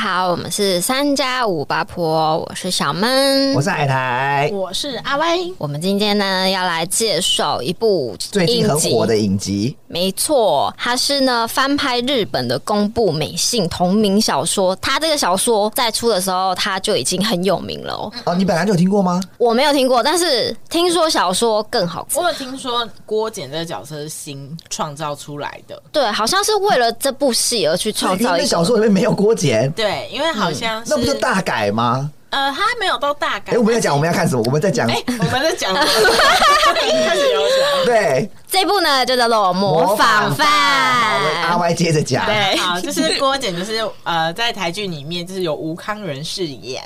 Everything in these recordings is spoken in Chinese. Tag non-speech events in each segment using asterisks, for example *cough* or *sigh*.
好，我们是三加五八婆，我是小闷，我是海苔，我是阿威。我们今天呢要来介绍一部最近很火的影集，没错，它是呢翻拍日本的宫部美幸同名小说。它这个小说在出的时候，它就已经很有名了哦。哦，你本来就有听过吗？我没有听过，但是听说小说更好看。我有听说郭简这个角色是新创造出来的，对，好像是为了这部戏而去创造一个。小说里面没有郭简。对，因为好像是、嗯、那不就大改吗？呃，他没有到大改。哎、欸，我们要讲，我们要看什么？我们在讲，哎、欸，我们在讲，开始有讲。对，这部呢就叫做《模仿犯》。阿歪接着讲。对，*laughs* 好，就是郭简，就是呃，在台剧里面就是由吴康仁饰演。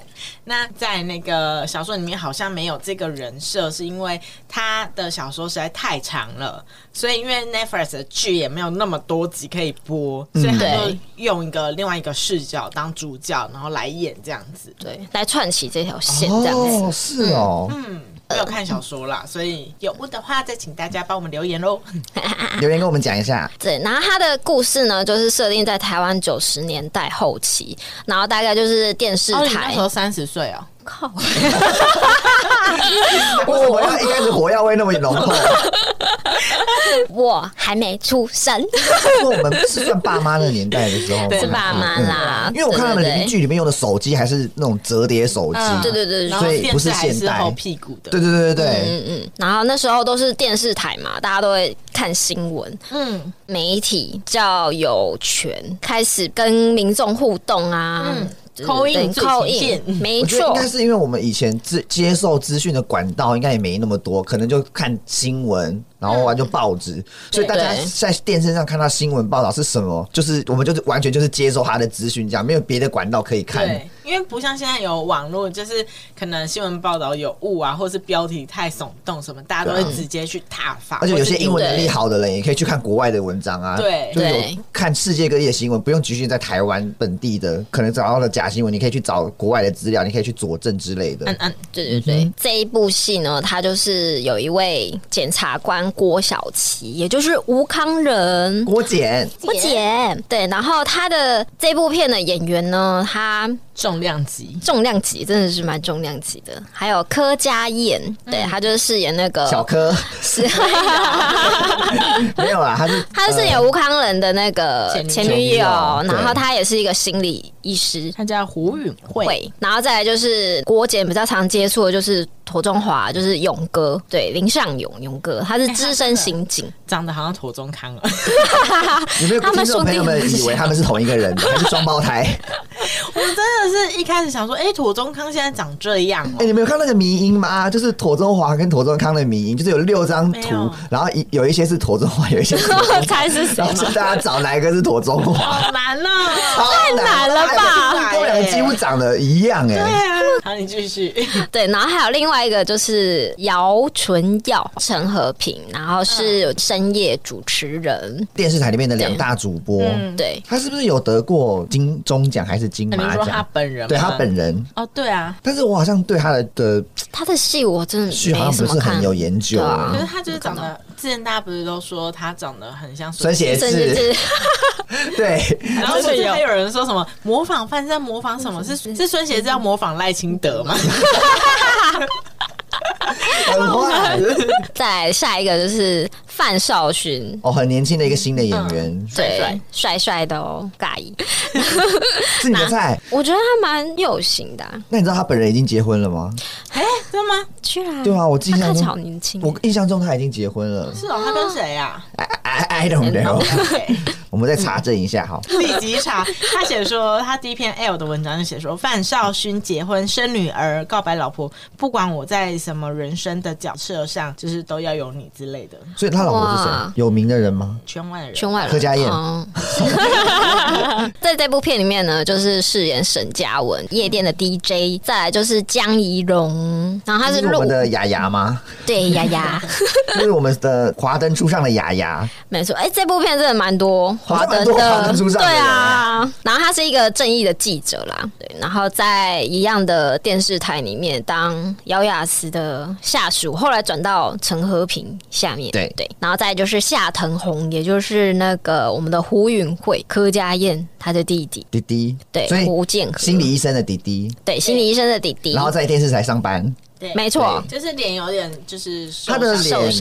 那在那个小说里面好像没有这个人设，是因为他的小说实在太长了，所以因为 Netflix 的剧也没有那么多集可以播，所以他就用一个另外一个视角当主角，然后来演这样子。对，来串起这条线这样子。哦，是哦。嗯，没有看小说啦，所以有误的话再请大家帮我们留言喽。*laughs* 留言跟我们讲一下。对，然后他的故事呢，就是设定在台湾九十年代后期，然后大概就是电视台。哦，那时候三十岁哦。靠！*laughs* 为什么要一开始火药味那么浓厚？*laughs* 我还没出生，因为我们是算爸妈那个年代的时候，是爸妈啦、嗯。因为我看他们邻居里面用的手机还是那种折叠手机、嗯，对对对，所以不是现代。后屁股的，对对对对对，嗯嗯。然后那时候都是电视台嘛，大家都会看新闻，嗯，媒体较有权，开始跟民众互动啊。嗯口音，口音，没错，应该是因为我们以前接接受资讯的管道应该也没那么多，可能就看新闻。然后完就报纸，所以大家在电视上看到新闻报道是什么，就是我们就是完全就是接受他的资讯，这样没有别的管道可以看。对，因为不像现在有网络，就是可能新闻报道有误啊，或是标题太耸动什么，大家都会直接去挞伐。而且有些英文能力好的人也可以去看国外的文章啊，对，就有看世界各地的新闻，不用局限在台湾本地的，可能找到了假新闻，你可以去找国外的资料，你可以去佐证之类的。嗯嗯，对对对，这一部戏呢，它就是有一位检察官。郭晓琪，也就是吴康仁，郭简，郭简，对。然后他的这部片的演员呢，他重量级，重量级，真的是蛮重量级的。还有柯佳嬿，对，他就是饰演那个小柯，是没有啦，他是他是饰演吴康仁的那个前女友，然后他也是一个心理医师，他叫胡允慧。然后再来就是郭姐比较常接触的就是庹宗华，就是勇哥，对，林尚勇，勇哥，他是。资深刑警，长得好像庹宗康啊！*laughs* 有没有听众朋友们以为他们是同一个人，还是双胞胎？*laughs* 我真的是一开始想说，哎、欸，庹宗康现在长这样、喔。哎、欸，你没有看那个迷音吗？就是妥中华跟妥中康的迷音，就是有六张图，然后一有一些是妥中华，有一些是猜 *laughs* 是谁？然后大家找哪一个是妥中华？好难哦、喔，太难了吧？他们两个几乎长得一样哎、欸。对啊，好，你继续。*laughs* 对，然后还有另外一个就是姚纯耀、陈和平。然后是深夜主持人，电视台里面的两大主播。对，他是不是有得过金钟奖还是金马奖？他本人？对他本人。哦，对啊。但是我好像对他的的他的戏我真的戏好像不是很有研究啊。可是他就是长得，之前大家不是都说他长得很像孙贤志？*laughs* 对。*laughs* 然后甚至还有人说什么模仿犯在模仿什么？是是孙贤志要模仿赖清德吗？很坏。再下一个就是范少勋哦，很年轻的一个新的演员，嗯、对，帅帅的哦，尬意。*laughs* 是你的菜？我觉得他蛮有型的、啊。那你知道他本人已经结婚了吗？哎、欸，真的吗？居然？对啊，我印象中他好年轻。我印象中他已经结婚了。是哦，他跟谁呀、啊？I don't know。*laughs* 我们再查证一下哈。立即查。他写说，他第一篇 L 的文章就写说，范少勋结婚生女儿，告白老婆，不管我在什么人生的角色上，就是都要有你之类的。所以他老婆是谁？有名的人吗？圈外人。圈外人。柯佳嬿。*laughs* 在这部片里面呢，就是饰演沈佳文，夜店的 DJ。再来就是江怡蓉，然后他是，是我们的雅雅吗？对，雅雅。*laughs* 是我们的华灯初上的雅雅。没错，哎、欸，这部片真的蛮多华灯的，对啊。然后他是一个正义的记者啦，对。然后在一样的电视台里面当姚雅思的下属，后来转到陈和平下面，对对。然后再就是夏藤红，也就是那个我们的胡允慧、柯佳燕他的弟弟，弟弟，对，胡建和，心理医生的弟弟，对，心理医生的弟弟。然后在电视台上班。没错，就是脸有点就是他的脸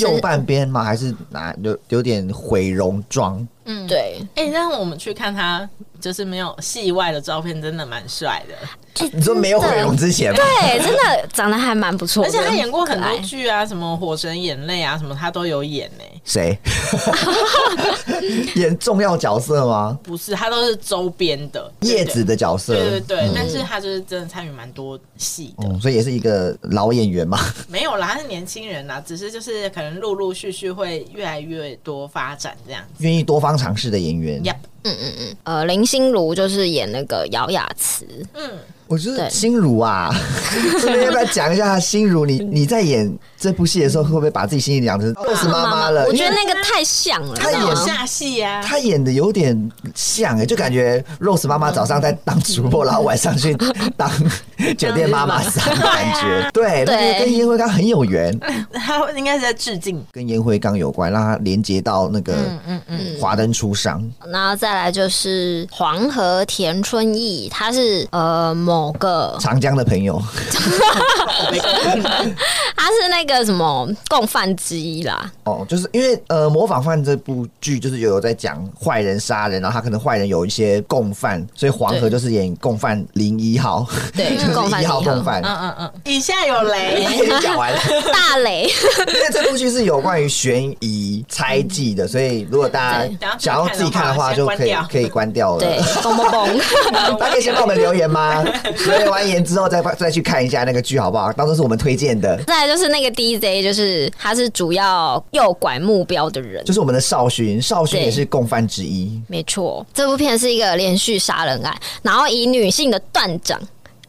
右半边吗？还是哪有有点毁容状？嗯，对。哎、欸，让我们去看他，就是没有戏外的照片，真的蛮帅的。你说没有毁容之前吗？对，真的长得还蛮不错。而且他演过很多剧啊，什么《火神眼泪》啊，什么他都有演呢。谁？*laughs* 演重要角色吗？不是，他都是周边的叶子的角色。对对对，但是他就是真的参与蛮多戏的，所以也是一个老演员嘛。*laughs* 没有啦，他是年轻人啦，只是就是可能陆陆续续会越来越多发展这样子，愿意多方尝试的演员。Yep，嗯嗯嗯，呃，林心如就是演那个姚雅慈，嗯。我觉得心如啊，*laughs* 这边要不要讲一下心如？你你在演这部戏的时候，会不会把自己心里养成肉丝妈妈了？我觉得那个太像了，他演下戏啊，他演的有点像哎，就感觉 Rose 妈妈早上在当主播，然后晚上去当酒店妈妈桑的感觉。*laughs* 对，对跟烟灰缸很有缘，他应该是在致敬，跟烟灰缸有关，让他连接到那个嗯嗯华灯初上。然后再来就是黄河田春义，他是呃某。某个长江的朋友，他是那个什么共犯之一啦。哦，就是因为呃，模仿犯这部剧就是有在讲坏人杀人，然后他可能坏人有一些共犯，所以黄河就是演共犯零一号，对，*laughs* 共犯一号共犯。嗯嗯嗯，以下有雷，讲完了，*laughs* 大雷。*laughs* 因为这部剧是有关于悬疑猜忌的，所以如果大家想要自己看的话，就可以可以关掉了。对，嘣嘣嘣，大家可以先帮我们留言吗？留言完言之后再再去看一下那个剧好不好？当做是我们推荐的。就是那个 DJ，就是他是主要诱拐目标的人，就是我们的少勋，少勋也是共犯之一。没错，这部片是一个连续杀人案，然后以女性的断掌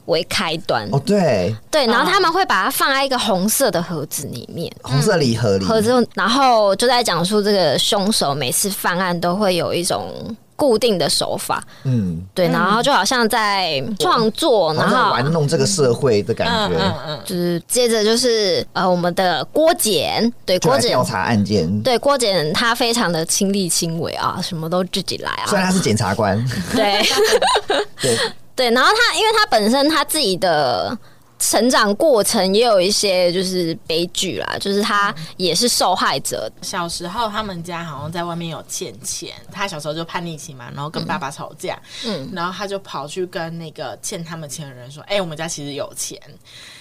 为开端。哦，对对，然后他们会把它放在一个红色的盒子里面，红色礼盒里盒子，然后就在讲述这个凶手每次犯案都会有一种。固定的手法，嗯，对，然后就好像在创作，然后玩弄这个社会的感觉，嗯嗯，就是接着就是呃，我们的郭检，对，郭检调查案件，对，郭检他非常的亲力亲为啊，什么都自己来啊，虽然他是检察官，对，*laughs* 对。对，然后他因为他本身他自己的。成长过程也有一些就是悲剧啦，就是他也是受害者。小时候他们家好像在外面有欠钱，他小时候就叛逆期嘛，然后跟爸爸吵架，嗯，然后他就跑去跟那个欠他们钱的人说：“哎、欸，我们家其实有钱。”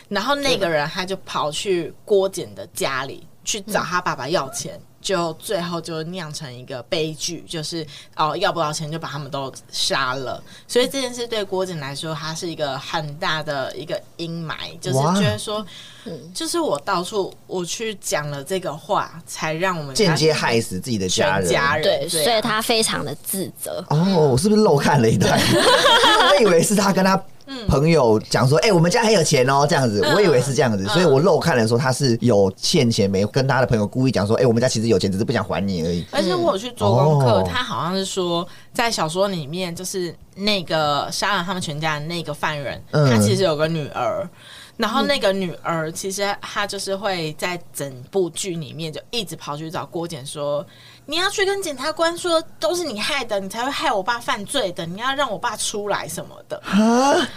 然后那个人他就跑去郭简的家里去找他爸爸要钱。就最后就酿成一个悲剧，就是哦要不到钱就把他们都杀了，所以这件事对郭靖来说，他是一个很大的一个阴霾，就是觉得说，就是我到处我去讲了这个话，才让我们间接害死自己的家人，家人对，所以他非常的自责。哦，我是不是漏看了一段？*laughs* 我以为是他跟他。朋友讲说：“哎、欸，我们家很有钱哦，这样子，我以为是这样子，所以我漏看了说他是有欠钱没跟他的朋友故意讲说：哎、欸，我们家其实有钱，只是不想还你而已。而且我有去做功课，他好像是说在小说里面，就是那个杀了他们全家的那个犯人，他其实有个女儿，然后那个女儿其实她就是会在整部剧里面就一直跑去找郭简说。”你要去跟检察官说都是你害的，你才会害我爸犯罪的。你要让我爸出来什么的。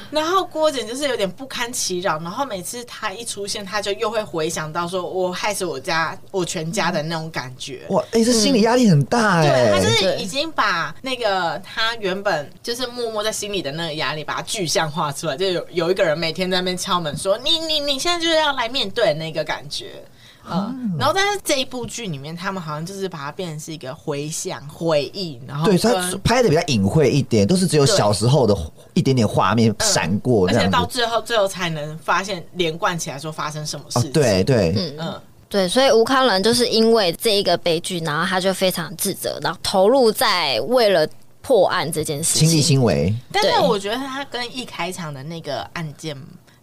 然后郭姐就是有点不堪其扰，然后每次他一出现，他就又会回想到说我害死我家我全家的那种感觉。哇，哎、欸，这心理压力很大哎、欸。对，他就是已经把那个他原本就是默默在心里的那个压力，把它具象化出来，就有有一个人每天在那边敲门说你你你现在就是要来面对那个感觉。嗯，然后但是这一部剧里面，他们好像就是把它变成是一个回想、回忆，然后对他拍的比较隐晦一点，都是只有小时候的一点点画面闪过，而且到最后最后才能发现连贯起来说发生什么事情。哦、对对，嗯嗯，对，所以吴康仁就是因为这一个悲剧，然后他就非常自责，然后投入在为了破案这件事情，亲力亲为。但是我觉得他跟一开场的那个案件。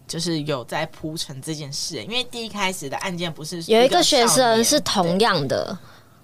就是有在铺陈这件事，因为第一开始的案件不是有一个学生是同样的，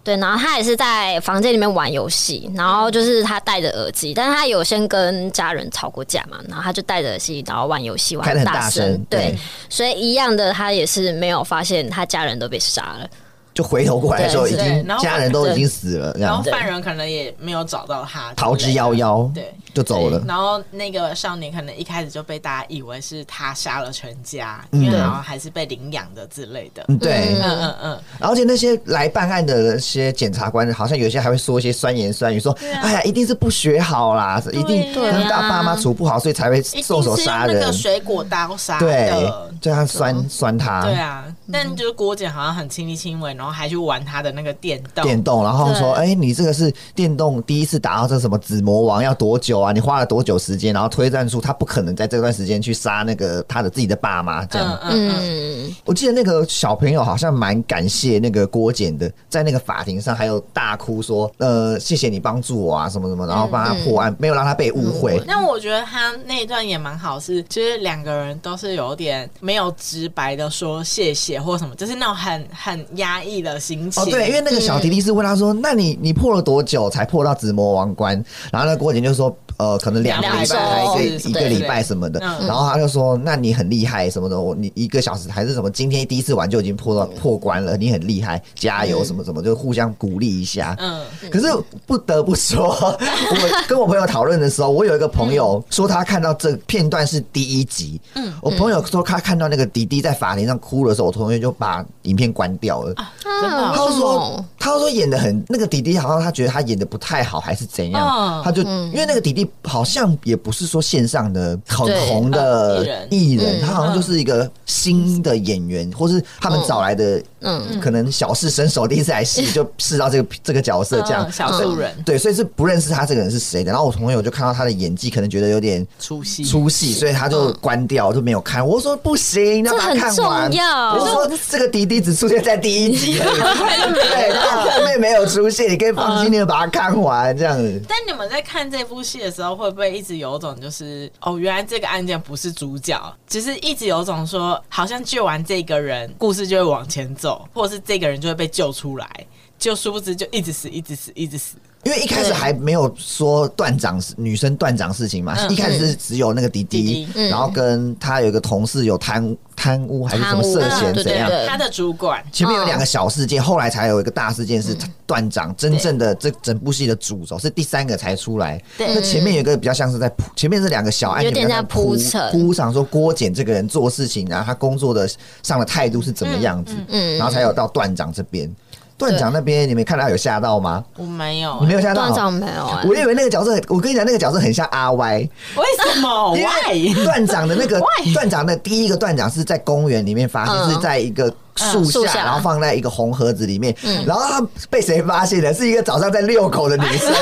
对，然后他也是在房间里面玩游戏，然后就是他戴着耳机，但是他有先跟家人吵过架嘛，然后他就戴着耳机，然后玩游戏玩很大声，对，所以一样的，他也是没有发现他家人都被杀了。就回头过来的时候，已经家人都已经死了，然后犯人可能也没有找到他，逃之夭夭，对，就走了。然后那个少年可能一开始就被大家以为是他杀了全家，因为然后还是被领养的之类的。对，嗯嗯嗯。而且那些来办案的那些检察官，好像有些还会说一些酸言酸语，说：“哎呀，一定是不学好啦，一定跟大爸妈处不好，所以才会动手杀人。”水果刀杀对，就他酸酸他。对啊，但就是郭姐好像很亲力亲为，然后还去玩他的那个电动，电动，然后说：“哎，你这个是电动第一次打到这什么紫魔王要多久啊？你花了多久时间？然后推断出他不可能在这段时间去杀那个他的自己的爸妈。这样，嗯嗯嗯，我记得那个小朋友好像蛮感谢那个郭姐的，在那个法庭上还有大哭说：呃，谢谢你帮助我啊，什么什么，然后帮他破案，没有让他被误会。那我觉得他那一段也蛮好，是其实两个人都是有点没有直白的说谢谢或什么，就是那种很很压抑的心情。哦，对，因为那个小弟弟是问他说：“嗯、那你你破了多久才破到紫魔王关？”然后那郭姐就说。呃，可能两个礼拜还一个一个礼拜什么的，然后他就说：“那你很厉害什么的，我你一个小时还是什么？今天第一次玩就已经破到破关了，你很厉害，加油什么什么，就互相鼓励一下。”嗯，可是不得不说，我跟我朋友讨论的时候，我有一个朋友说他看到这片段是第一集。嗯，我朋友说他看到那个迪迪在法庭上哭的时候，我同学就把影片关掉了。他说他说演的很那个迪迪好像他觉得他演的不太好，还是怎样？他就因为那个弟弟。好像也不是说线上的很红的艺人，他好像就是一个新的演员，或是他们找来的，嗯，可能小试身手，第一次来试就试到这个这个角色，这样。小素人，对，所以是不认识他这个人是谁的。然后我朋友就看到他的演技，可能觉得有点出戏，出戏，所以他就关掉，就没有看。我说不行，要把它看完。我说这个滴滴只出现在第一集。*laughs* 对，他后面没有出现，你可以放心的把它看完这样子。但你们在看这部戏的时候，会不会一直有种就是哦，原来这个案件不是主角，只是一直有种说，好像救完这个人，故事就会往前走，或者是这个人就会被救出来，就殊不知就一直死，一直死，一直死。因为一开始还没有说断掌女生断掌事情嘛，一开始是只有那个弟弟，然后跟他有一个同事有贪贪污还是什么涉嫌怎样，他的主管。前面有两个小事件，后来才有一个大事件是断掌，真正的这整部戏的主轴是第三个才出来。那前面有一个比较像是在铺，前面是两个小案件在铺铺上说郭检这个人做事情，然后他工作的上的态度是怎么样子，然后才有到断掌这边。断掌那边，你没看到有吓到吗？我没有，你没有吓到。断掌没有，我以为那个角色，我跟你讲，那个角色很像阿歪。为什么？因为断掌的那个 *laughs* 段长的第一个段长是在公园里面发现，是在一个树下，然后放在一个红盒子里面。然后他被谁发现的？是一个早上在遛狗的女生，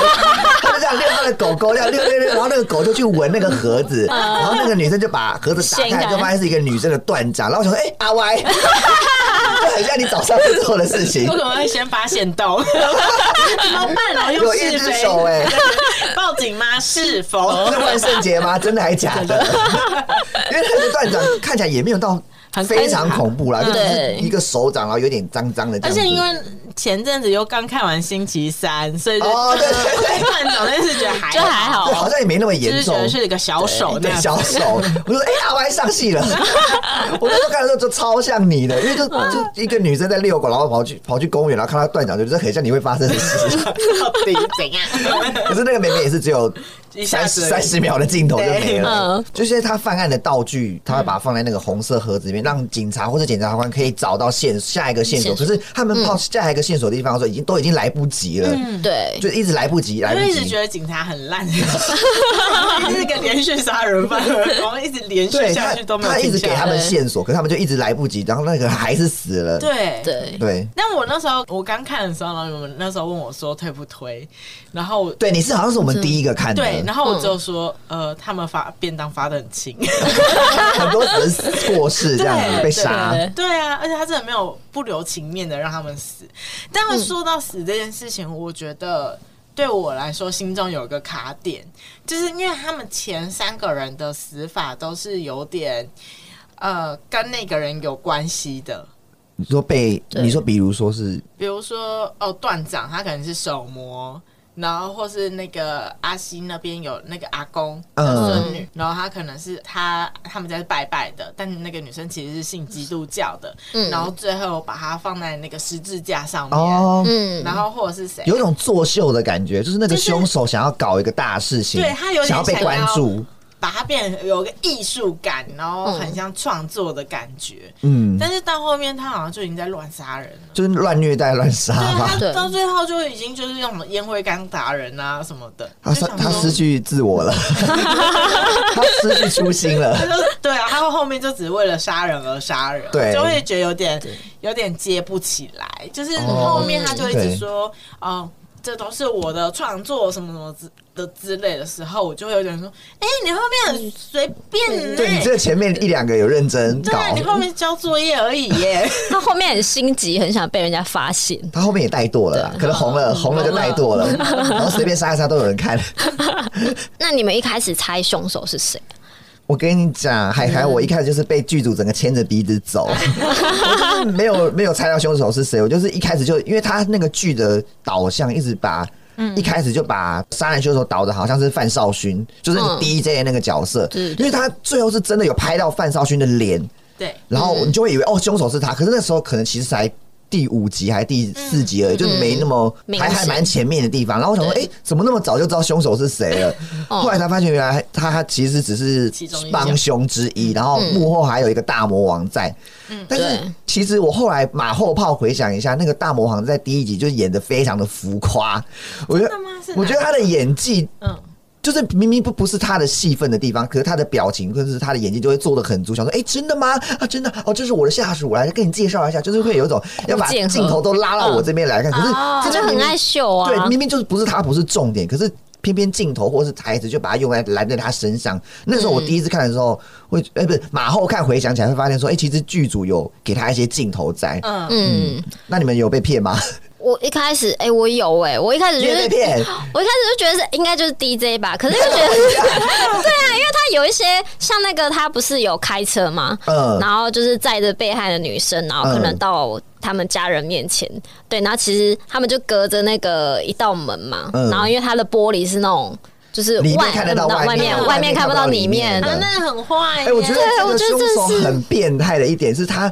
他 *laughs* 就这样遛他的狗狗，这样遛遛遛，然后那个狗就去闻那个盒子，然后那个女生就把盒子打开，就发现是一个女生的断掌。然后我想说，哎，阿歪。就很像你早上会做的事情。我可能会先发现到，怎么办呢？有一只手哎，报警吗？是否是万圣节吗？真的还假的？因为那个断掌看起来也没有到非常恐怖啦，就是一个手掌，然后有点脏脏的。而且因为前阵子又刚看完星期三，所以哦对对 *laughs* 对，断掌那次觉得还就还好，好像也没那么严重，是一个小手，对小手。我说哎呀，我还上戏了。*laughs* 我那时候看的时候就超像你的，因为就就一个女生在遛狗，然后跑去跑去公园，然后看到断掌，就觉得很像你会发生的事。*laughs* 到底怎样？可是那个妹妹也是只有三十三十秒的镜头就没了。就是他犯案的道具，他会把它放在那个红色盒子里面，让警察或者检察官可以找到线下一个线索。可是他们跑下一个线索的地方的时候，已经都已经来不及了。对，就一直来不及，来不及。一直觉得警察很烂，是个连续杀人犯，然后一直连续下去都没有。他一直给他们线索，可是他们就一直来不及，然后那个还是死了。对对对。那我那时候我刚看的时候，然后你们那时候问我说推不推，然后对你是好像是我们第一个看的，对，然后我就说呃，他们发便当发的很轻，*laughs* 很多人错事这样子被杀，对啊，而且他真的没有不留情面的让他们死。但是说到死这件事情，我觉得对我来说心中有一个卡点，就是因为他们前三个人的死法都是有点呃跟那个人有关系的。你说被你说，比如说是，比如说哦，段长他可能是手模。然后或是那个阿西那边有那个阿公的孙女，嗯、然后他可能是他他们家是拜拜的，但那个女生其实是信基督教的，嗯、然后最后把她放在那个十字架上面，哦、嗯，然后或者是谁，有一种作秀的感觉，就是那个凶手想要搞一个大事情，对，他有点想要被关注。把它变成有个艺术感，然后很像创作的感觉。嗯，但是到后面他好像就已经在乱杀人了，就是乱虐待、乱杀嘛。对，他到最后就已经就是用什么烟灰缸打人啊什么的。他他失去自我了，*laughs* 他失去初心了。对啊，他后面就只为了杀人而杀人，对，就会觉得有点有点接不起来。就是后面他就一直说，哦。这都是我的创作，什么什么之的之类的时候，我就会有点说：“哎、欸，你后面很随便、欸。”对，你这前面一两个有认真搞，对，你后面交作业而已耶。*laughs* 他后面很心急，很想被人家发现。他后面也怠惰了，对可能红了，红了就怠惰了，*laughs* 然后随便杀一杀都有人看。*laughs* 那你们一开始猜凶手是谁？我跟你讲，海海，我一开始就是被剧组整个牵着鼻子走，*laughs* 没有没有猜到凶手是谁。我就是一开始就，因为他那个剧的导向一直把，一开始就把杀人凶手导的好像是范少勋，就是那个 DJ 的那个角色，因为他最后是真的有拍到范少勋的脸，对，然后你就会以为哦，凶手是他，可是那时候可能其实才。第五集还是第四集而已，嗯、就没那么、嗯、还还蛮前面的地方。然后我想说，哎、欸，怎么那么早就知道凶手是谁了？*laughs* 哦、后来才发现，原来他他其实只是帮凶之一，然后幕后还有一个大魔王在。嗯、但是其实我后来马后炮回想一下，那个大魔王在第一集就演的非常的浮夸。我觉得，我觉得他的演技，嗯。就是明明不不是他的戏份的地方，可是他的表情或者是他的眼睛就会做的很足，想说，哎、欸，真的吗？啊，真的哦，这是我的下属，我来跟你介绍一下，就是会有一种要把镜头都拉到我这边来看，可是他就很爱秀啊。对，明明就是不是他不是重点，可是偏偏镜头或是台词就把它用来拦在他身上。那时候我第一次看的时候，会哎、欸、不是马后看回想起来会发现说，哎、欸，其实剧组有给他一些镜头在。嗯嗯，那你们有被骗吗？我一开始，哎、欸，我有哎、欸，我一开始觉得，*laughs* 我一开始就觉得是应该就是 DJ 吧，*laughs* 可是又觉得，*laughs* 对啊，因为他有一些像那个他不是有开车嘛，嗯，然后就是载着被害的女生，然后可能到他们家人面前，对，然后其实他们就隔着那个一道门嘛，嗯、然后因为他的玻璃是那种就是外面看得到外面，外面看不到里面，他那很坏、欸。哎、欸，我觉得这个凶手很变态的一点是他。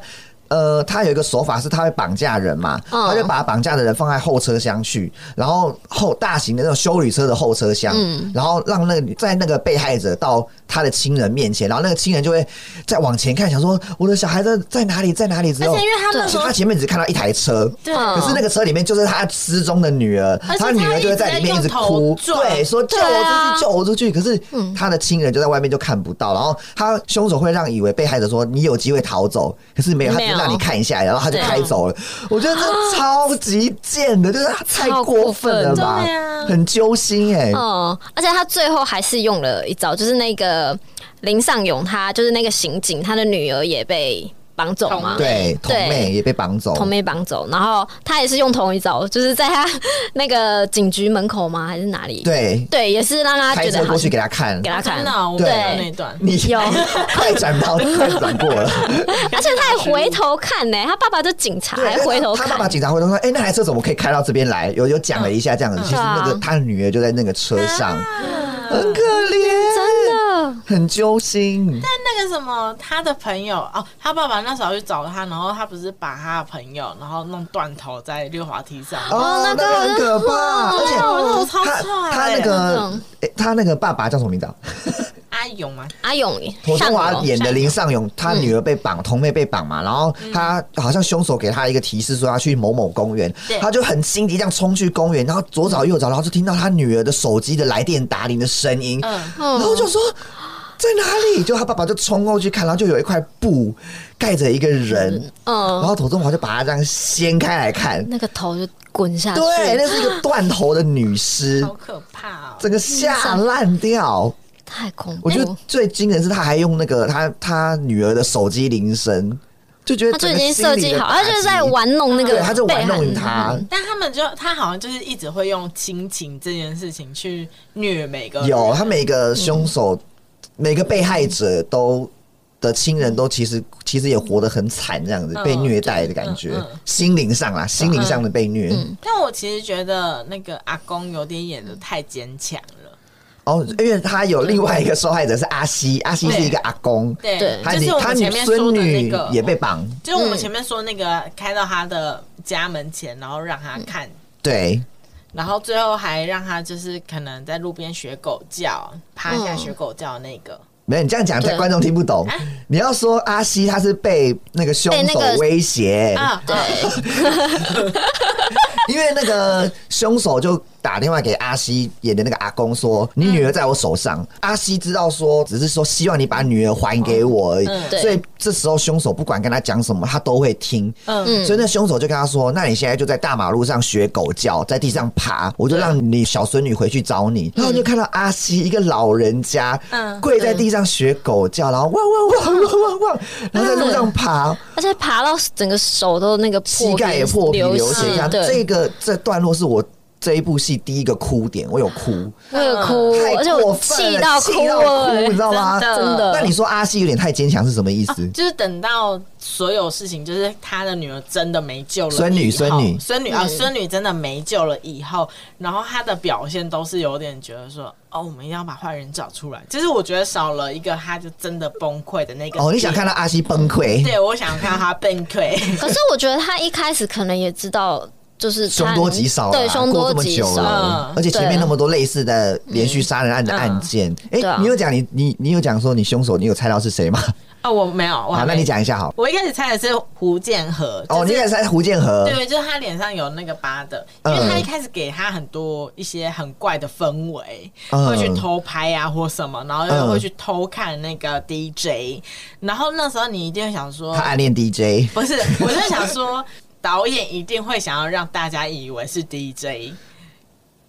呃，他有一个手法是，他会绑架人嘛，他就把绑架的人放在后车厢去，然后后大型的那种修理车的后车厢，然后让那个在那个被害者到他的亲人面前，然后那个亲人就会再往前看，想说我的小孩子在哪里，在哪里？之后，因为他们说他前面只看到一台车，对，可是那个车里面就是他失踪的女儿，他女儿就会在里面一直哭，对，说救我出去，救我出去。可是他的亲人就在外面就看不到，然后他凶手会让以为被害者说你有机会逃走，可是没有，他。让你看一下，然后他就开走了。我觉得这超级贱的，就是太过分了吧，很揪心哎。哦，而且他最后还是用了一招，就是那个林尚勇，他就是那个刑警，他的女儿也被。绑走吗？对，童妹也被绑走，童妹绑走，然后他也是用同一招，就是在他那个警局门口吗？还是哪里？对，对，也是让他觉得过去给他看，给他看。对，那段你有 *laughs* 快转到 *laughs* 快转过了，而且他还回头看呢，他爸爸就警察还回头看，他爸爸警察回头说：“哎，那台车怎么可以开到这边来？”有有讲了一下这样子，其实那个他的女儿就在那个车上，很可怜，很揪心。但那个什么，他的朋友哦，他爸爸那。时候去找他，然后他不是把他的朋友，然后弄断头在溜滑梯上。哦，那个很可怕，而且他他那个，他那个爸爸叫什么名字？阿勇吗？阿勇，庹宗华演的林尚勇，他女儿被绑，童妹被绑嘛，然后他好像凶手给他一个提示，说要去某某公园，他就很心急这样冲去公园，然后左找右找，然后就听到他女儿的手机的来电打铃的声音，然后就说。在哪里？就他爸爸就冲过去看，然后就有一块布盖着一个人，嗯，然后庹宗华就把他这样掀开来看，那个头就滚下去。对，那是一个断头的女尸，好可怕哦，整个吓烂掉，太恐怖。我觉得最惊人的是他还用那个他他女儿的手机铃声，就觉得他就已经设计好，他就是在玩弄那个，他就玩弄他。但他们就他好像就是一直会用亲情这件事情去虐每个，有他每个凶手。每个被害者都的亲人都其实其实也活得很惨，这样子被虐待的感觉，心灵上啦，心灵上的被虐。但我其实觉得那个阿公有点演的太坚强了。哦，因为他有另外一个受害者是阿西，阿西是一个阿公，对，他就是我们前面说的那个。也被绑，就是我们前面说那个开到他的家门前，然后让他看，对。然后最后还让他就是可能在路边学狗叫，趴下学狗叫的那个。嗯、没有，你这样讲，观众听不懂。啊、你要说阿西他是被那个凶手威胁啊，对，*laughs* 因为那个凶手就。打电话给阿西演的那个阿公说：“你女儿在我手上。嗯”阿西知道说，只是说希望你把女儿还给我而已。嗯、所以这时候凶手不管跟他讲什么，他都会听。嗯，所以那凶手就跟他说：“那你现在就在大马路上学狗叫，在地上爬，我就让你小孙女回去找你。”然后就看到阿西一个老人家，跪在地上学狗叫，然后汪汪汪汪汪汪，然后在路上爬，而且爬到整个手都那个膝盖也破皮流血。这个这段落是我。这一部戏第一个哭点，我有哭，我有哭，而且我气到哭了，你知道吗？真的。那你说阿西有点太坚强是什么意思？就是等到所有事情，就是他的女儿真的没救了，孙女、孙女、孙女啊，孙女真的没救了以后，然后他的表现都是有点觉得说，哦，我们一定要把坏人找出来。就是我觉得少了一个，他就真的崩溃的那个。哦，你想看到阿西崩溃？对，我想看到他崩溃。*laughs* 可是我觉得他一开始可能也知道。就是凶多吉少，对，凶多吉少，了，而且前面那么多类似的连续杀人案的案件，哎，你有讲你你你有讲说你凶手，你有猜到是谁吗？哦，我没有。好，那你讲一下好。我一开始猜的是胡建和。哦，你一开始猜胡建和？对，就是他脸上有那个疤的，因为他一开始给他很多一些很怪的氛围，会去偷拍啊或什么，然后又会去偷看那个 DJ，然后那时候你一定会想说，他暗恋 DJ？不是，我就想说。导演一定会想要让大家以为是 DJ，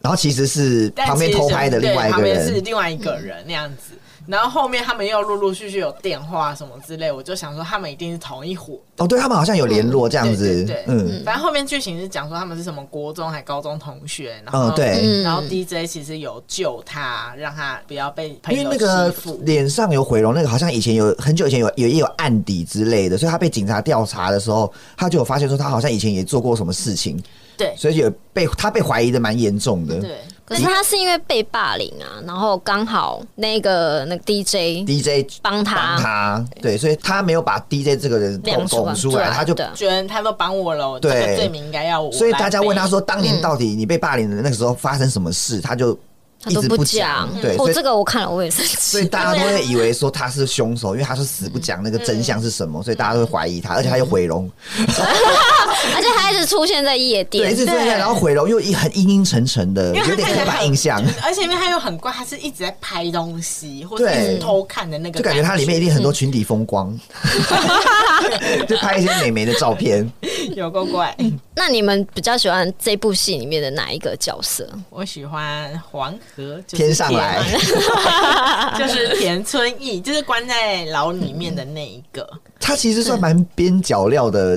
然后其实是旁边偷拍的另外一个人，旁边是另外一个人那样子。然后后面他们又陆陆续续有电话什么之类，我就想说他们一定是同一伙。哦，对他们好像有联络这样子，对，嗯。反正后面剧情是讲说他们是什么国中还高中同学，然后对，然后 DJ 其实有救他，让他不要被朋友。因为那个脸上有毁容，那个好像以前有很久以前有有也有案底之类的，所以他被警察调查的时候，他就有发现说他好像以前也做过什么事情，对，所以也被他被怀疑的蛮严重的，对。可是他是因为被霸凌啊，然后刚好那个那个 DJ DJ 帮他。帮他，对，所以他没有把 DJ 这个人捅出来，他就觉得他都帮我了，对，罪名应该要我。所以大家问他说，当年到底你被霸凌的那个时候发生什么事，他就。他都不讲，对，我这个我看了我也是，所以大家都会以为说他是凶手，因为他是死不讲那个真相是什么，所以大家都会怀疑他，而且他又毁容，而且他一直出现在夜店，对，一直出现，然后毁容又一很阴阴沉沉的，有点刻板印象，*laughs* 而且因为他又很怪，他是一直在拍东西或者是偷看的那个，就感觉他里面一定很多群体风光，*laughs* 就拍一些美眉的照片，*laughs* 有够怪。那你们比较喜欢这部戏里面的哪一个角色？我喜欢黄。河天上来，就是田村义，就是关在牢里面的那一个。他其实算蛮边角料的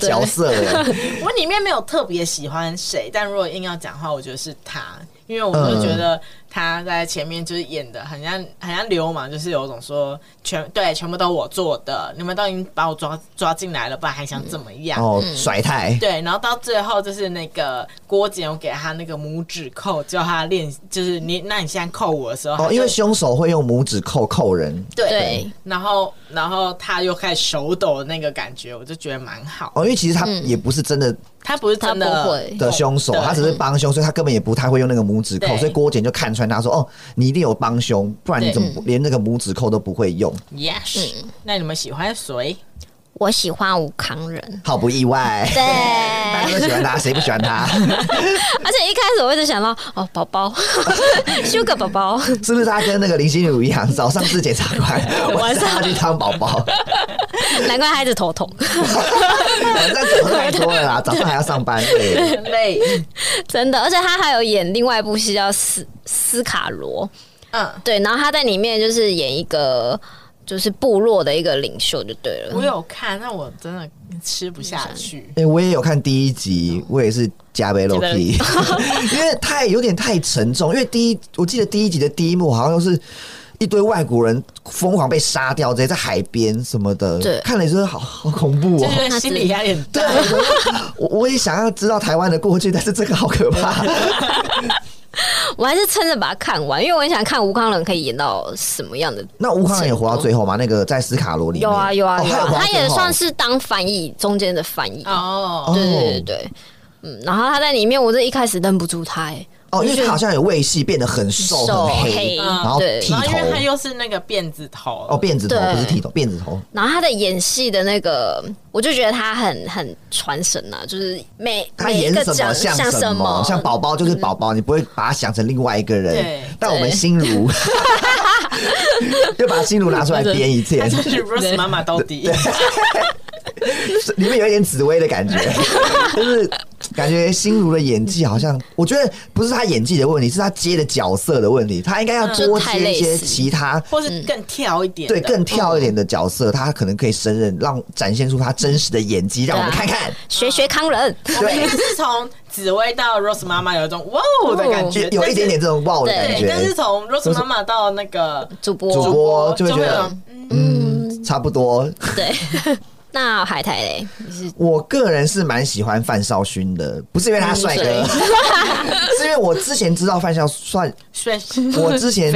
角色。*laughs* 我里面没有特别喜欢谁，但如果硬要讲的话，我觉得是他，因为我就觉得。他在前面就是演的很像很像流氓，就是有种说全对全部都我做的，你们都已经把我抓抓进来了，不然还想怎么样？嗯、哦，甩态。对，然后到最后就是那个郭姐有给他那个拇指扣，叫他练，就是你那你现在扣我的时候，哦，因为凶手会用拇指扣扣人。对，对然后然后他又开始手抖的那个感觉，我就觉得蛮好。哦，因为其实他也不是真的。他不是真的的凶手，他只是帮凶，所以他根本也不太会用那个拇指扣，所以郭姐就看穿他说：“哦，你一定有帮凶，不然你怎么连那个拇指扣都不会用？”Yes，那你们喜欢谁？我喜欢吴康人，好不意外。对，大家都喜欢他，*laughs* 谁不喜欢他？而且一开始我一直想到，哦，宝宝，*laughs* Sugar 宝宝，是不是他跟那个林心如一样，早上是检察官，*laughs* 晚上要去当宝宝？难怪他一直头痛。晚上走的太多了啦，早上还要上班，累累。真的，而且他还有演另外一部戏叫《斯斯卡罗》，嗯，对，然后他在里面就是演一个。就是部落的一个领袖就对了。我有看，但我真的吃不下去。哎、欸，我也有看第一集，我也是加倍 Loki，*laughs* 因为太有点太沉重。因为第一，我记得第一集的第一幕好像都是一堆外国人疯狂被杀掉，直接在海边什么的，对，看了就是好好恐怖哦，就 *laughs* 是心理压力很大。我我也想要知道台湾的过去，但是这个好可怕。*laughs* *laughs* 我还是撑着把它看完，因为我很想看吴康仁可以演到什么样的。*laughs* 那吴康仁有活到最后吗？那个在斯卡罗里有啊有啊有他也算是当翻译中间的翻译哦。对对对对，嗯，然后他在里面，我这一开始认不住他哎。哦，因为他好像有胃系，变得很瘦很黑，然后剃头，因为他又是那个辫子头。哦，辫子头不是剃头，辫子头。然后他的演戏的那个，我就觉得他很很传神呐，就是每他演什么像什么，像宝宝就是宝宝，你不会把他想成另外一个人。对。但我们心如，*laughs* 就把心如拿出来编一次，*laughs* 就是 *laughs* Rose 妈妈到底。里面有一点紫薇的感觉，就是感觉心如的演技好像，我觉得不是他演技的问题，是他接的角色的问题。他应该要多接一些其他，或是更跳一点，对，更跳一点的角色，他可能可以胜任，让展现出他真实的演技，让我们看看，学学康仁。对，是从紫薇到 Rose 妈妈有一种哇哦的感觉，有一点点这种哇哦的感觉。但是从 Rose 妈妈到那个主播，主播就会觉得嗯，差不多。对。*laughs* 那海苔嘞？我个人是蛮喜欢范少勋的，不是因为他帅哥，*laughs* 是因为我之前知道范少帅，帅，我之前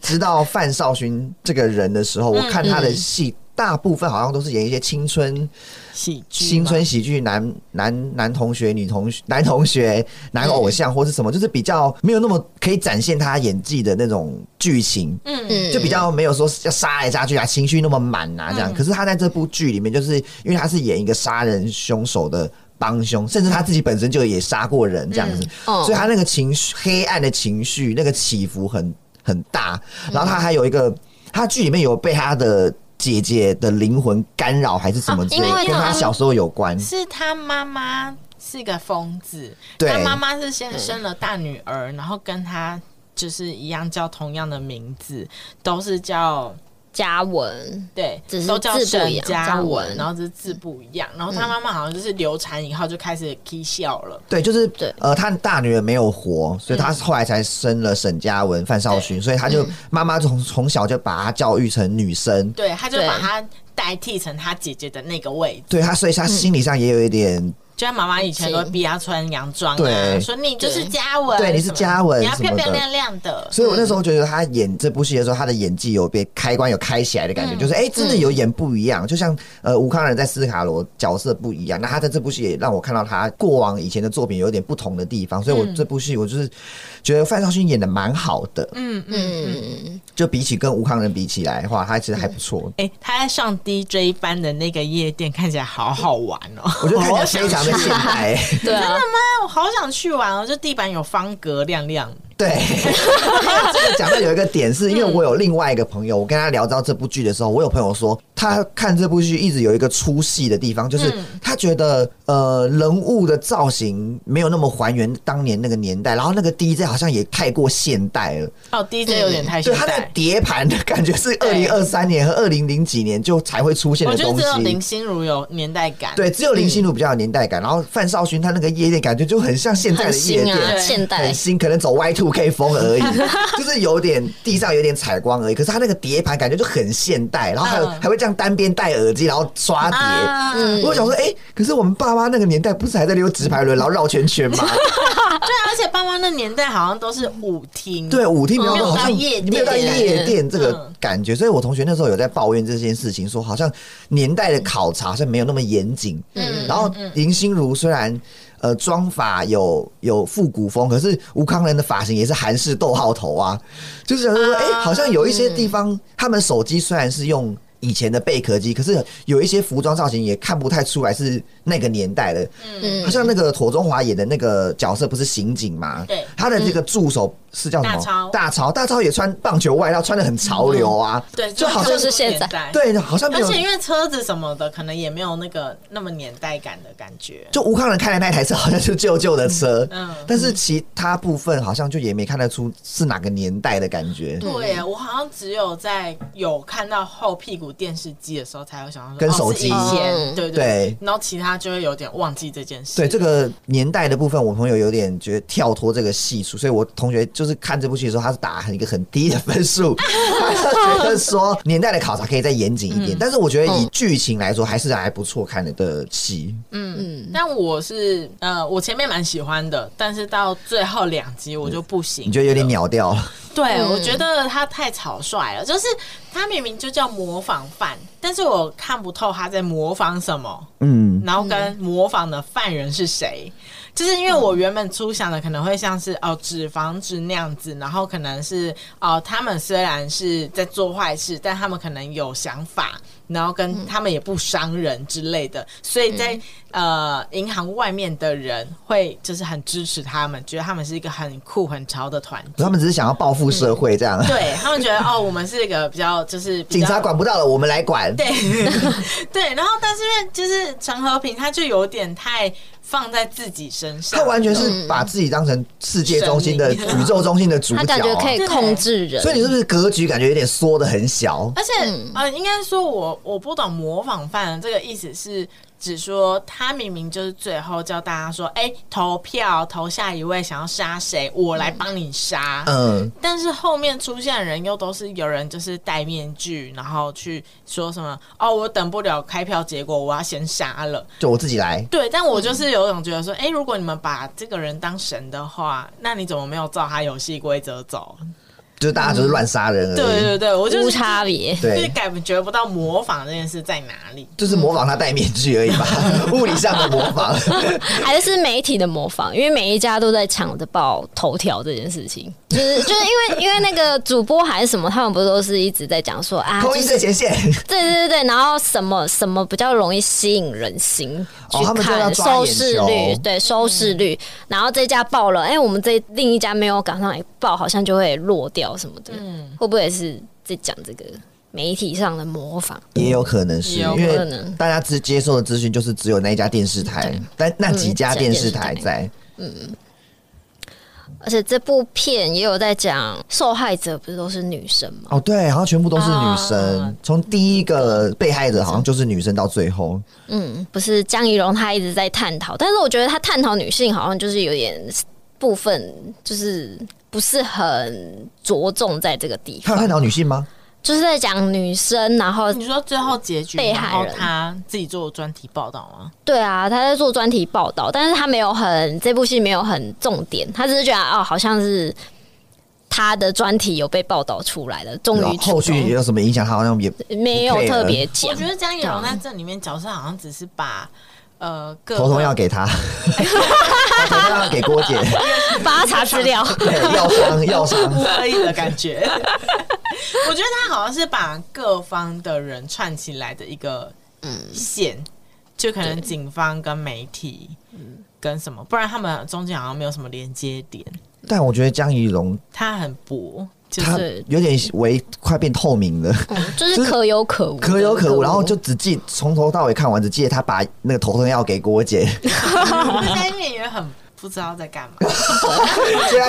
知道范少勋这个人的时候，我看他的戏。大部分好像都是演一些青春喜剧、青春喜剧，男男男同学、女同学、男同学、男偶像，或是什么，就是比较没有那么可以展现他演技的那种剧情。嗯嗯，就比较没有说要杀来杀去啊，情绪那么满啊这样。可是他在这部剧里面，就是因为他是演一个杀人凶手的帮凶，甚至他自己本身就也杀过人这样子，所以他那个情绪、黑暗的情绪那个起伏很很大。然后他还有一个，他剧里面有被他的。姐姐的灵魂干扰还是什么之类的，跟他小时候有关。是他妈妈是个疯子，对，他妈妈是先生了大女儿，然后跟他就是一样叫同样的名字，都是叫。嘉文，对，只是都叫沈嘉文，然后只是字不一样。然后他妈妈好像就是流产以后就开始起笑了。对，就是对，呃，他大女儿没有活，所以他后来才生了沈嘉文、范少勋，所以他就妈妈从从小就把他教育成女生，对，他就把他代替成他姐姐的那个位置。对他，所以他心理上也有一点。就像妈妈以前都会逼她穿洋装啊，说你就是嘉文，对，你是嘉文，你要漂漂亮亮的。所以我那时候觉得他演这部戏的时候，他的演技有被开关有开起来的感觉，就是哎，真的有演不一样。就像呃，吴康仁在斯卡罗角色不一样，那他在这部戏也让我看到他过往以前的作品有点不同的地方。所以我这部戏我就是觉得范少勋演的蛮好的，嗯嗯嗯，就比起跟吴康仁比起来的话，他其实还不错。哎，他在上 DJ 班的那个夜店看起来好好玩哦，我觉得看起来 *laughs* 非常。现代，*laughs* 真的吗？我好想去玩哦！就地板有方格亮亮。对，这 *laughs* 个讲到有一个点，是因为我有另外一个朋友，我跟他聊到这部剧的时候，我有朋友说，他看这部剧一直有一个出戏的地方，就是他觉得呃人物的造型没有那么还原当年那个年代，然后那个 DJ 好像也太过现代了。哦，DJ 有点太现代。对，他的碟盘的感觉是二零二三年和二零零几年就才会出现的东西。我觉得只有林心如有年代感。对，只有林心如比较有年代感，然后范少勋他那个夜店感觉就很像现在的夜店，现代很新，可能走 Y two。K 风而已，*laughs* 就是有点地上有点采光而已。可是他那个碟盘感觉就很现代，然后还有还会这样单边戴耳机，然后刷碟。嗯，我想说，哎，可是我们爸妈那个年代不是还在溜直排轮，然后绕圈圈吗？*laughs* 对，而且爸妈那年代好像都是舞厅，对，舞厅没有好像夜没有到夜店这个感觉。所以我同学那时候有在抱怨这件事情，说好像年代的考察好像没有那么严谨。嗯，然后林心如虽然。呃，妆法有有复古风，可是吴康仁的发型也是韩式逗号头啊，就是想说，哎、欸，好像有一些地方，他们手机虽然是用以前的贝壳机，可是有一些服装造型也看不太出来是那个年代的。嗯，好像那个庹中华演的那个角色不是刑警吗？对，他的这个助手。是叫什么？大超，大超，大超也穿棒球外套，穿的很潮流啊。对，就好像是现在，对，好像没有。而且因为车子什么的，可能也没有那个那么年代感的感觉。就吴康仁开的那台车，好像是旧旧的车。嗯，但是其他部分好像就也没看得出是哪个年代的感觉。对，我好像只有在有看到后屁股电视机的时候，才会想到说跟手机。以前，嗯。对对，对。然后其他就会有点忘记这件事。对这个年代的部分，我朋友有点觉得跳脱这个系数，所以我同学就是看这部戏的时候，他是打一个很低的分数，*laughs* 他就觉得说年代的考察可以再严谨一点。嗯、但是我觉得以剧情来说，还是还不错看的的戏。嗯。嗯，但我是呃，我前面蛮喜欢的，但是到最后两集我就不行，你觉得有点秒掉了？对，嗯、我觉得他太草率了，就是他明明就叫模仿犯，但是我看不透他在模仿什么，嗯，然后跟模仿的犯人是谁，就是因为我原本初想的可能会像是哦纸房子那样子，然后可能是哦他们虽然是在做坏事，但他们可能有想法。然后跟他们也不伤人之类的，所以在、嗯、呃银行外面的人会就是很支持他们，觉得他们是一个很酷很潮的团体。他们只是想要报复社会这样。嗯、对他们觉得哦，我们是一个比较就是较 *laughs* 警察管不到了，我们来管。对 *laughs* 对，然后但是因为就是陈和平，他就有点太。放在自己身上，他完全是把自己当成世界中心的、宇宙中心的主角，他感觉可以控制人。所以你是不是格局感觉有点缩的很小？而且，呃，应该说我我不懂模仿犯这个意思是。只说他明明就是最后叫大家说，哎、欸，投票投下一位想要杀谁，我来帮你杀。嗯，但是后面出现的人又都是有人就是戴面具，然后去说什么哦，我等不了开票结果，我要先杀了，就我自己来。对，但我就是有种觉得说，哎、欸，如果你们把这个人当神的话，那你怎么没有照他游戏规则走？就是大家就是乱杀人而已，对对对，我就是无差别，对，感觉不到模仿这件事在哪里，就是模仿他戴面具而已吧，*laughs* 物理上的模仿，*laughs* 还是媒体的模仿，因为每一家都在抢着报头条这件事情，就是就是因为因为那个主播还是什么，他们不是都是一直在讲说啊，口音最前线，对对对对，然后什么什么比较容易吸引人心去看收视率，对收视率，然后这家爆了，哎，我们这另一家没有赶上来爆，好像就会落掉。什么的，嗯，会不会也是在讲这个媒体上的模仿？也有可能是，因为大家只接受的资讯就是只有那一家电视台，但那几家电视台在，嗯，而且这部片也有在讲受害者不是都是女生吗？哦，对，好像全部都是女生，从第一个被害者好像就是女生到最后，嗯，不是江宜蓉她一直在探讨，但是我觉得她探讨女性好像就是有点部分就是。不是很着重在这个地方。他有探讨女性吗？就是在讲女生，然后你说最后结局被害人他自己做专题报道吗？对啊，他在做专题报道，但是他没有很这部戏没有很重点，他只是觉得哦，好像是他的专题有被报道出来了，终于后续有什么影响？他好像也没有特别讲。我觉得江宜蓉在这里面角色好像只是把。呃，头痛药给他，头痛药给郭姐，帮他查资料，药商药商 *laughs* 可以的感觉。*laughs* 我觉得他好像是把各方的人串起来的一个嗯线，就可能警方跟媒体，跟什么，不然他们中间好像没有什么连接点。但我觉得江宜蓉他很薄。他有点为快变透明了，*laughs* 就是可有可无，可有可无，然后就只记从头到尾看完，只记得他把那个头疼药给郭姐。在里面也很不知道在干嘛。*laughs*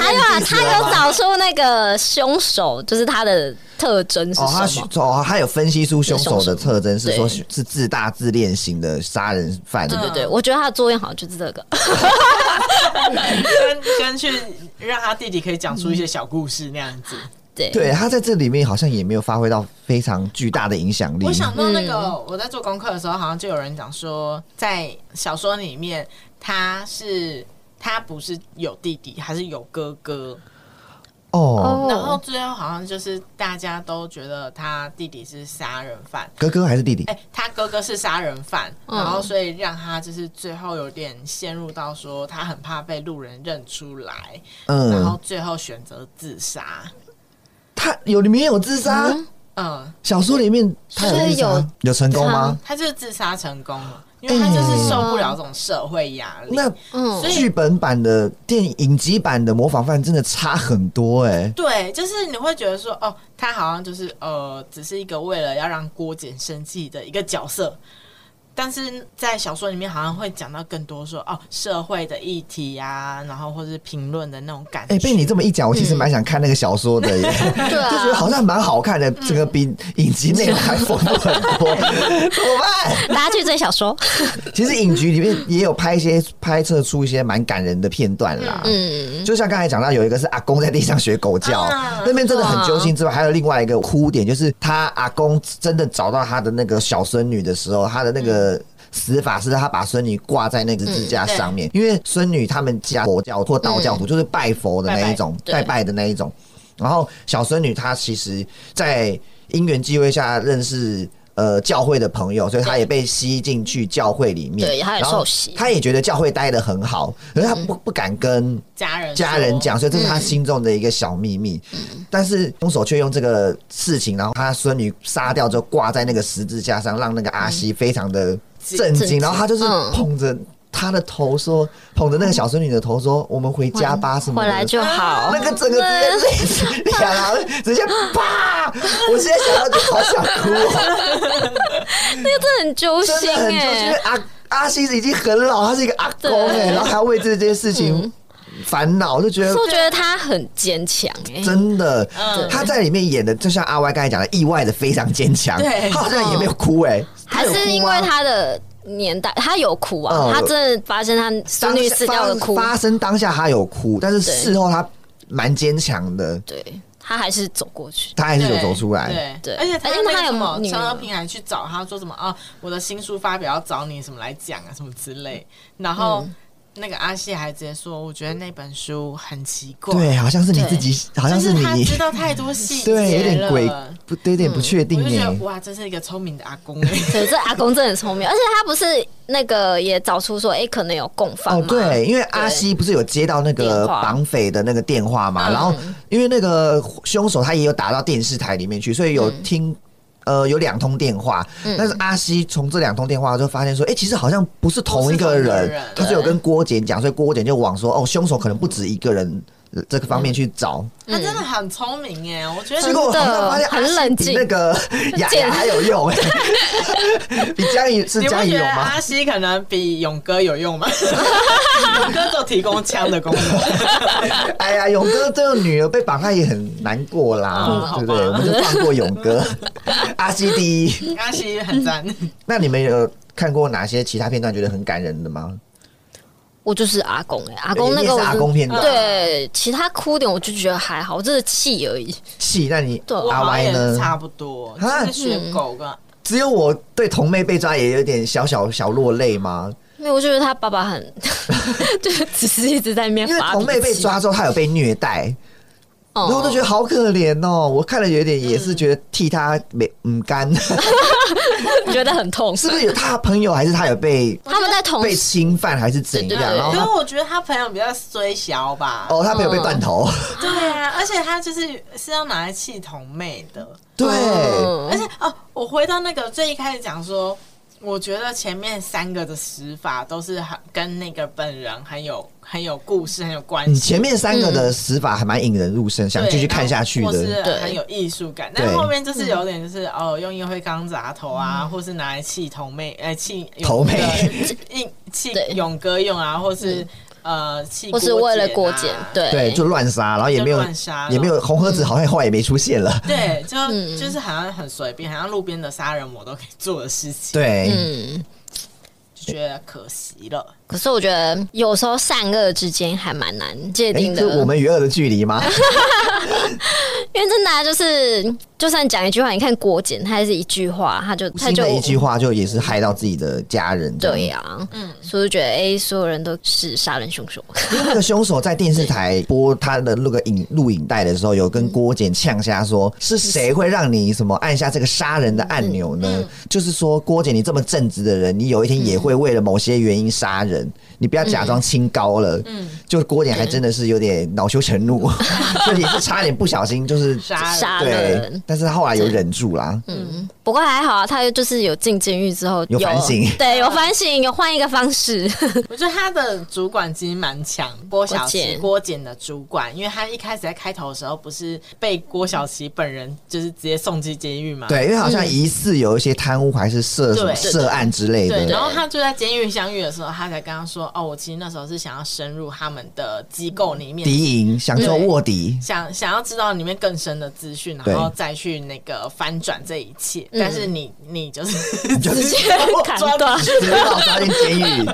还有啊他有找出那个凶手，就是他的特征是什么？哦，他有分析出凶手的特征是说，是自大自恋型的杀人犯。对对对，我觉得他的作用好像就是这个。跟跟去让他弟弟可以讲出一些小故事那样子，对对，他在这里面好像也没有发挥到非常巨大的影响力。我想到那个我在做功课的时候，好像就有人讲说，在小说里面他是他不是有弟弟，还是有哥哥。哦，然后最后好像就是大家都觉得他弟弟是杀人犯，哥哥还是弟弟？哎，他哥哥是杀人犯，然后所以让他就是最后有点陷入到说他很怕被路人认出来，嗯，然后最后选择自杀。他有里面有自杀？嗯，小说里面他有有有成功吗？他就是自杀成功了。因为他就是受不了这种社会压力。那嗯，剧本版的电影集版的模仿犯真的差很多哎、欸。对，就是你会觉得说，哦，他好像就是呃，只是一个为了要让郭姐生气的一个角色。但是在小说里面好像会讲到更多说哦社会的议题啊，然后或者是评论的那种感觉。哎、欸，被你这么一讲，我其实蛮想看那个小说的耶，嗯、就觉得好像蛮好看的，这个比影集内容还丰富很多。*laughs* 怎么办？大家去追小说。其实影集里面也有拍一些拍摄出一些蛮感人的片段啦。嗯，就像刚才讲到有一个是阿公在地上学狗叫，啊、那边真的很揪心之外，还有另外一个哭点，就是他阿公真的找到他的那个小孙女的时候，他的那个。死法是他把孙女挂在那个支架上面，嗯、因为孙女他们家佛教或道教徒就是拜佛的那一种，拜拜，拜拜的那一种。然后小孙女她其实，在因缘际会下认识呃教会的朋友，所以他也被吸进去教会里面，对，他也受洗，他也觉得教会待的很好，可是他不不敢跟家人家人讲，所以这是他心中的一个小秘密。嗯、但是凶手却用这个事情，然后他孙女杀掉之后挂在那个十字架上，让那个阿西非常的。震惊，然后他就是捧着他的头说，捧着那个小孙女的头说：“我们回家吧，什么回来就好。”那个整个直接泪两行，直接啪！我现在想到就好想哭，那个真的很揪心哎。阿阿西已经很老，他是一个阿公哎，然后还要为这件事情烦恼，就觉得我觉得他很坚强哎，真的。他在里面演的就像阿歪刚才讲的，意外的非常坚强，对他好像也没有哭哎。还是因为他的年代，他有哭啊，他真的发生他孙女死掉的哭。发生当下他有哭，但是事后他蛮坚强的。对，他还是走过去，他还是有走出来。对对，而且他因为他有什么陈和平还去找他说什么啊，我的新书发表要找你什么来讲啊，什么之类，然后。那个阿谢还直接说：“我觉得那本书很奇怪，对，好像是你自己，好像是你。他知道太多细节，*laughs* 对，有点鬼，不对，有点不确定。”我就觉得哇，这是一个聪明的阿公。*laughs* 哎，对，这阿公真的很聪明，而且他不是那个也找出说，哎，可能有共犯哦，对，因为阿西不是有接到那个绑匪的那个电话嘛，然后因为那个凶手他也有打到电视台里面去，所以有听。呃，有两通电话，嗯、但是阿西从这两通电话就发现说，哎、欸，其实好像不是同一个人，他是有跟郭简讲，所以郭简就往说，哦，凶手可能不止一个人。这个方面去找，他真的很聪明哎，我觉得结果好像发现很冷静，那个雅雅还有用哎，*laughs* 比江一是江一勇吗？阿西可能比勇哥有用吗？勇哥都提供枪的功能。*laughs* 哎呀，勇哥这个女儿被绑，他也很难过啦，对不对？我们就放过勇哥。*laughs* 阿西第一，阿西很赞。那你们有看过哪些其他片段觉得很感人的吗？我就是阿公哎、欸，阿公那个阿公片段，对，其他哭点我就觉得还好，我这是气而已。气？那你对阿歪呢？差不多，他学狗跟、嗯、只有我对童妹被抓也有点小小小落泪吗？*laughs* 没有，我觉得他爸爸很，*laughs* 就只是一直在面。因为童妹被抓之后，他有被虐待。然后我都觉得好可怜哦，我看了有点也是觉得替他没唔甘，*laughs* *laughs* 觉得很痛。是不是有他朋友还是他有被他们在同被侵犯还是怎样？然后因为我觉得他朋友比较衰小吧。哦，他朋友被断头。*laughs* 对啊，而且他就是是要拿来气同妹的。对，而且哦，我回到那个最一开始讲说。我觉得前面三个的死法都是很跟那个本人很有很有故事，很有关系。前面三个的死法还蛮引人入胜，嗯、想继续看下去的，是很有艺术感。对。但后面就是有点就是哦，用烟灰缸砸头啊，嗯、或是拿来气头妹，哎、呃，气头妹，气勇哥用啊，或是。嗯呃，或是为了过检，对对，就乱杀，然后也没有也没有红盒子，好像后来也没出现了。对，就就是好像很随便，好像路边的杀人魔都可以做的事情。对，嗯，就觉得可惜了。可是我觉得有时候善恶之间还蛮难界定的。是我们与恶的距离吗？*laughs* 因为真的就是，就算讲一句话，你看郭简，他还是一句话，他就他就一句话就也是害到自己的家人。对呀，嗯，所以我觉得，哎，所有人都是杀人凶手。因为那个凶手在电视台播他的那个影录影带的时候，有跟郭简呛下说：“是谁会让你什么按下这个杀人的按钮呢？”就是说，郭简，你这么正直的人，你有一天也会为了某些原因杀人。你不要假装清高了，嗯，就郭点还真的是有点恼羞成怒，*laughs* 就也是差点不小心就是杀了，对，但是他后来有忍住啦，嗯，不过还好啊，他就是有进监狱之后有反省，*laughs* 对，有反省，有换一个方式。*laughs* 我觉得他的主管其实蛮强，郭小琪郭检的主管，因为他一开始在开头的时候不是被郭小琪本人就是直接送进监狱嘛？对，因为好像疑似有一些贪污还是涉涉案之类的。对，然后他就在监狱相遇的时候，他才跟他说：“哦，我其实那时候是想要深入他们的机构里面，敌营，想做卧底，想想要知道里面更深的资讯，然后再去那个翻转这一切。”但是你你就是直接砍断，直接把我抓进监狱。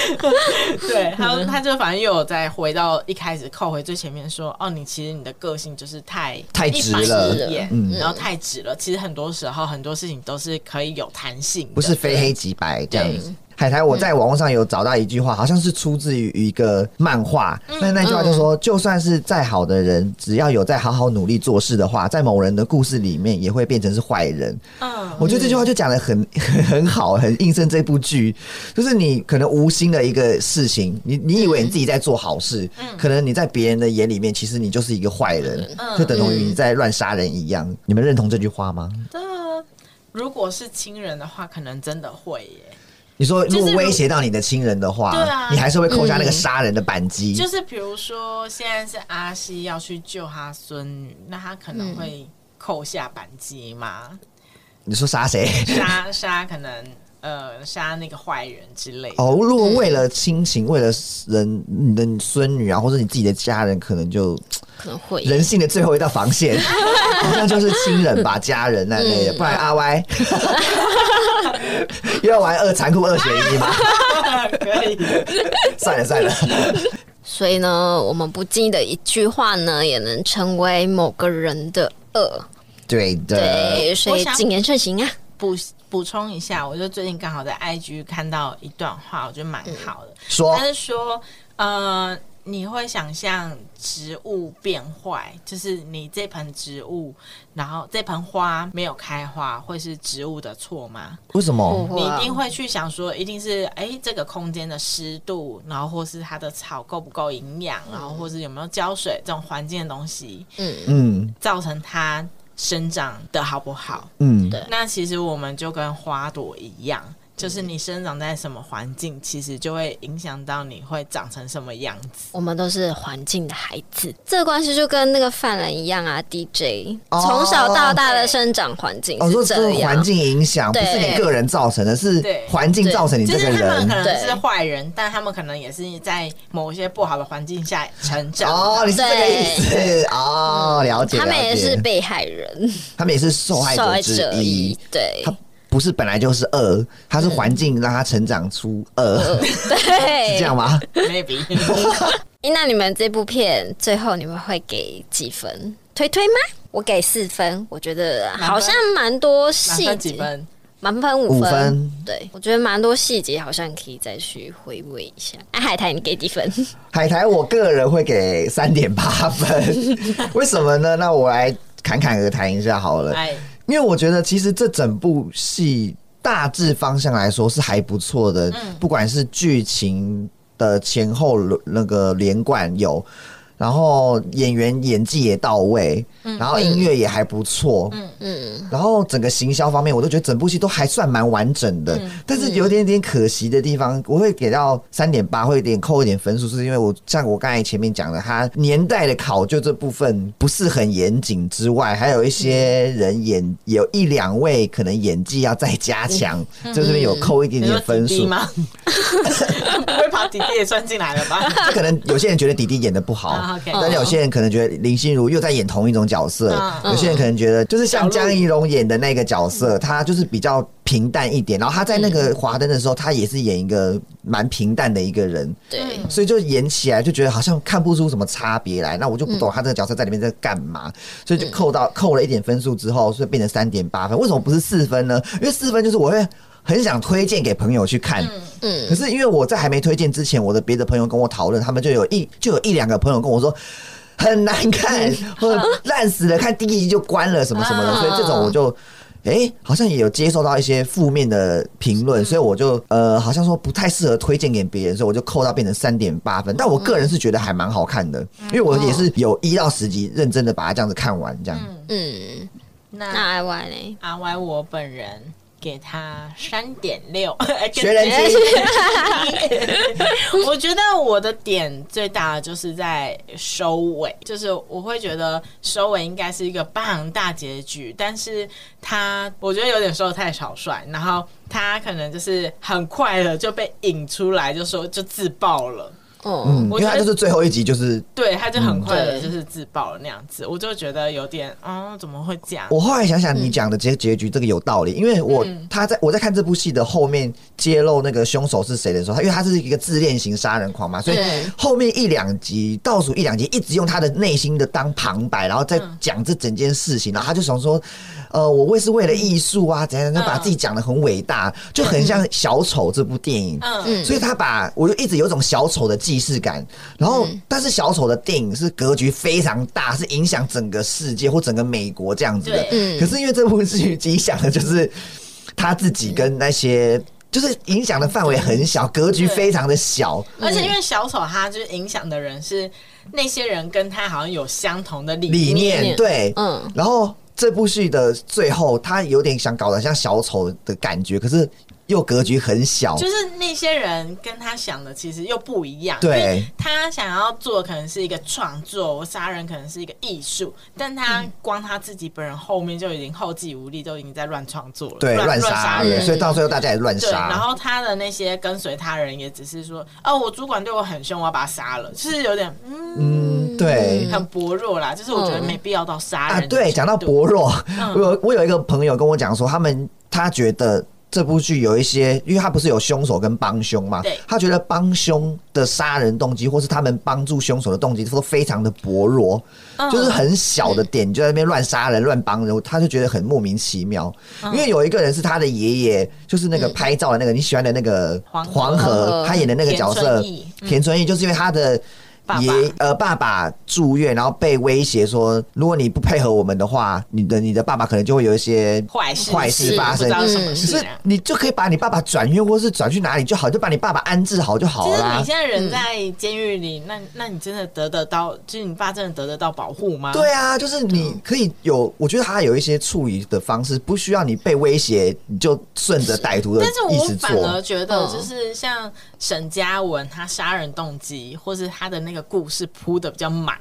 *laughs* 对，他他就反正又有再回到一开始扣回最前面说，哦，你其实你的个性就是太太直了，嗯，然后太直了。其实很多时候很多事情都是可以有弹性，不是非黑即白这样子。海苔，我在网络上有找到一句话，好像是出自于一个漫画。那那句话就说，就算是再好的人，只要有在好好努力做事的话，在某人的故事里面也会变成是坏人。嗯，我觉得这句话就讲的很很 *laughs* 很好，很印证这部剧。就是你可能无心的一个事情，你你以为你自己在做好事，可能你在别人的眼里面，其实你就是一个坏人，就等同于你在乱杀人一样。你们认同这句话吗？如果是亲人的话，可能真的会耶。你说，如果威胁到你的亲人的话，对啊，你还是会扣下那个杀人的扳机。就是比如说，现在是阿西要去救他孙女，那他可能会扣下扳机吗？你说杀谁？杀 *laughs* 杀可能呃杀那个坏人之类的。哦，如果为了亲情，为了人，你的孙女啊，或者你自己的家人，可能就可能会人性的最后一道防线，*laughs* 好像就是亲人吧，家人那类的，不然阿歪。*laughs* *laughs* 又要玩二残酷二选一吗？*laughs* 可以，算了算了。所以呢，我们不经意的一句话呢，也能成为某个人的恶。对的，对，所以谨言慎行啊。补补充一下，我就最近刚好在 IG 看到一段话，我觉得蛮好的。嗯、说，他是说，呃。你会想象植物变坏，就是你这盆植物，然后这盆花没有开花，会是植物的错吗？为什么？你一定会去想说，一定是哎，这个空间的湿度，然后或是它的草够不够营养，然后或是有没有浇水这种环境的东西，嗯嗯，造成它生长的好不好？嗯，对。那其实我们就跟花朵一样。就是你生长在什么环境，其实就会影响到你会长成什么样子。我们都是环境的孩子，这个关系就跟那个犯人一样啊。DJ 从小到大的生长环境是这样，环境影响不是你个人造成的，是环境造成你这个人。他们可能是坏人，但他们可能也是在某些不好的环境下成长。哦，你是这个意思哦，了解。他们也是被害人，他们也是受害者之一。对。不是本来就是恶，它是环境让它成长出恶，嗯、对，*laughs* 是这样吗？Maybe。*laughs* 那你们这部片最后你们会给几分？推推吗？我给四分，我觉得好像蛮多细节，满分五分。分对，我觉得蛮多细节，好像可以再去回味一下。哎、啊，海苔，你给几分？*laughs* 海苔，我个人会给三点八分。为什么呢？那我来侃侃而谈一下好了。因为我觉得，其实这整部戏大致方向来说是还不错的，不管是剧情的前后那个连贯有。然后演员演技也到位，嗯、然后音乐也还不错，嗯。嗯，然后整个行销方面，我都觉得整部戏都还算蛮完整的。嗯、但是有点点可惜的地方，我会给到三点八，会有点扣一点分数，是因为我像我刚才前面讲的，它年代的考究这部分不是很严谨之外，还有一些人演、嗯、有一两位可能演技要再加强，嗯、就这边有扣一点点分数？吗？不会把弟弟也算进来了吧？就可能有些人觉得弟弟演的不好。但有些人可能觉得林心如又在演同一种角色，嗯、有些人可能觉得就是像江一龙演的那个角色，他就是比较平淡一点。然后他在那个华灯的时候，他也是演一个蛮平淡的一个人，对，所以就演起来就觉得好像看不出什么差别来。那我就不懂他这个角色在里面在干嘛，所以就扣到扣了一点分数之后，所以变成三点八分。为什么不是四分呢？因为四分就是我会。很想推荐给朋友去看，嗯，可是因为我在还没推荐之前，我的别的朋友跟我讨论，他们就有一就有一两个朋友跟我说很难看，*laughs* 或者烂死了，看第一集就关了什么什么的，所以这种我就哎、欸、好像也有接受到一些负面的评论，所以我就呃好像说不太适合推荐给别人，所以我就扣到变成三点八分。但我个人是觉得还蛮好看的，因为我也是有一到十集认真的把它这样子看完，这样，嗯。那那 I Y 呢？？I Y 我本人给他三点六，*laughs* 学人精。我觉得我的点最大的就是在收尾，就是我会觉得收尾应该是一个棒大结局，但是他我觉得有点收的太草率，然后他可能就是很快的就被引出来，就说就自爆了。哦，嗯，因为他就是最后一集，就是对，他就很快的就是自爆了那样子，我就觉得有点，嗯，怎么会这样？我后来想想，你讲的结结局这个有道理，因为我他在我在看这部戏的后面揭露那个凶手是谁的时候，他因为他是一个自恋型杀人狂嘛，所以后面一两集倒数一两集一直用他的内心的当旁白，然后再讲这整件事情，然后他就想说。呃，我为是为了艺术啊，怎样就把自己讲的很伟大，就很像小丑这部电影。嗯，所以他把我就一直有一种小丑的既视感。然后，但是小丑的电影是格局非常大，是影响整个世界或整个美国这样子的。嗯，可是因为这部剧影响的就是他自己跟那些，就是影响的范围很小，格局非常的小。而且因为小丑他就是影响的人是那些人跟他好像有相同的理理念，对，嗯，然后。这部戏的最后，他有点想搞得像小丑的感觉，可是又格局很小。就是那些人跟他想的其实又不一样。对，他想要做可能是一个创作，杀人可能是一个艺术，但他光他自己本人后面就已经后继无力，都已经在乱创作了，对，乱杀人。所以到最后大家也乱杀。然后他的那些跟随他人也只是说：“哦，我主管对我很凶，我要把他杀了。”就是有点嗯。嗯对，很薄弱啦，就是我觉得没必要到杀人。对，讲到薄弱，嗯、我有我有一个朋友跟我讲说，他们他觉得这部剧有一些，因为他不是有凶手跟帮凶嘛，他觉得帮凶的杀人动机，或是他们帮助凶手的动机，都非常的薄弱，嗯、就是很小的点就在那边乱杀人、乱帮人，他就觉得很莫名其妙。嗯、因为有一个人是他的爷爷，就是那个拍照的那个你喜欢的那个黄河，河。他演的那个角色田春义，就是因为他的。爷呃，爸爸住院，然后被威胁说，如果你不配合我们的话，你的你的爸爸可能就会有一些坏事坏事发生。可是你就可以把你爸爸转院，或是转去哪里就好，就把你爸爸安置好就好了。其实你现在人在监狱里，那那你真的得得到，就是你爸真的得得到保护吗？对啊，就是你可以有，我觉得他有一些处理的方式，不需要你被威胁，你就顺着歹徒的意思做。但是我反而觉得，就是像沈嘉文他杀人动机，或是他的那个。故事铺的比较满，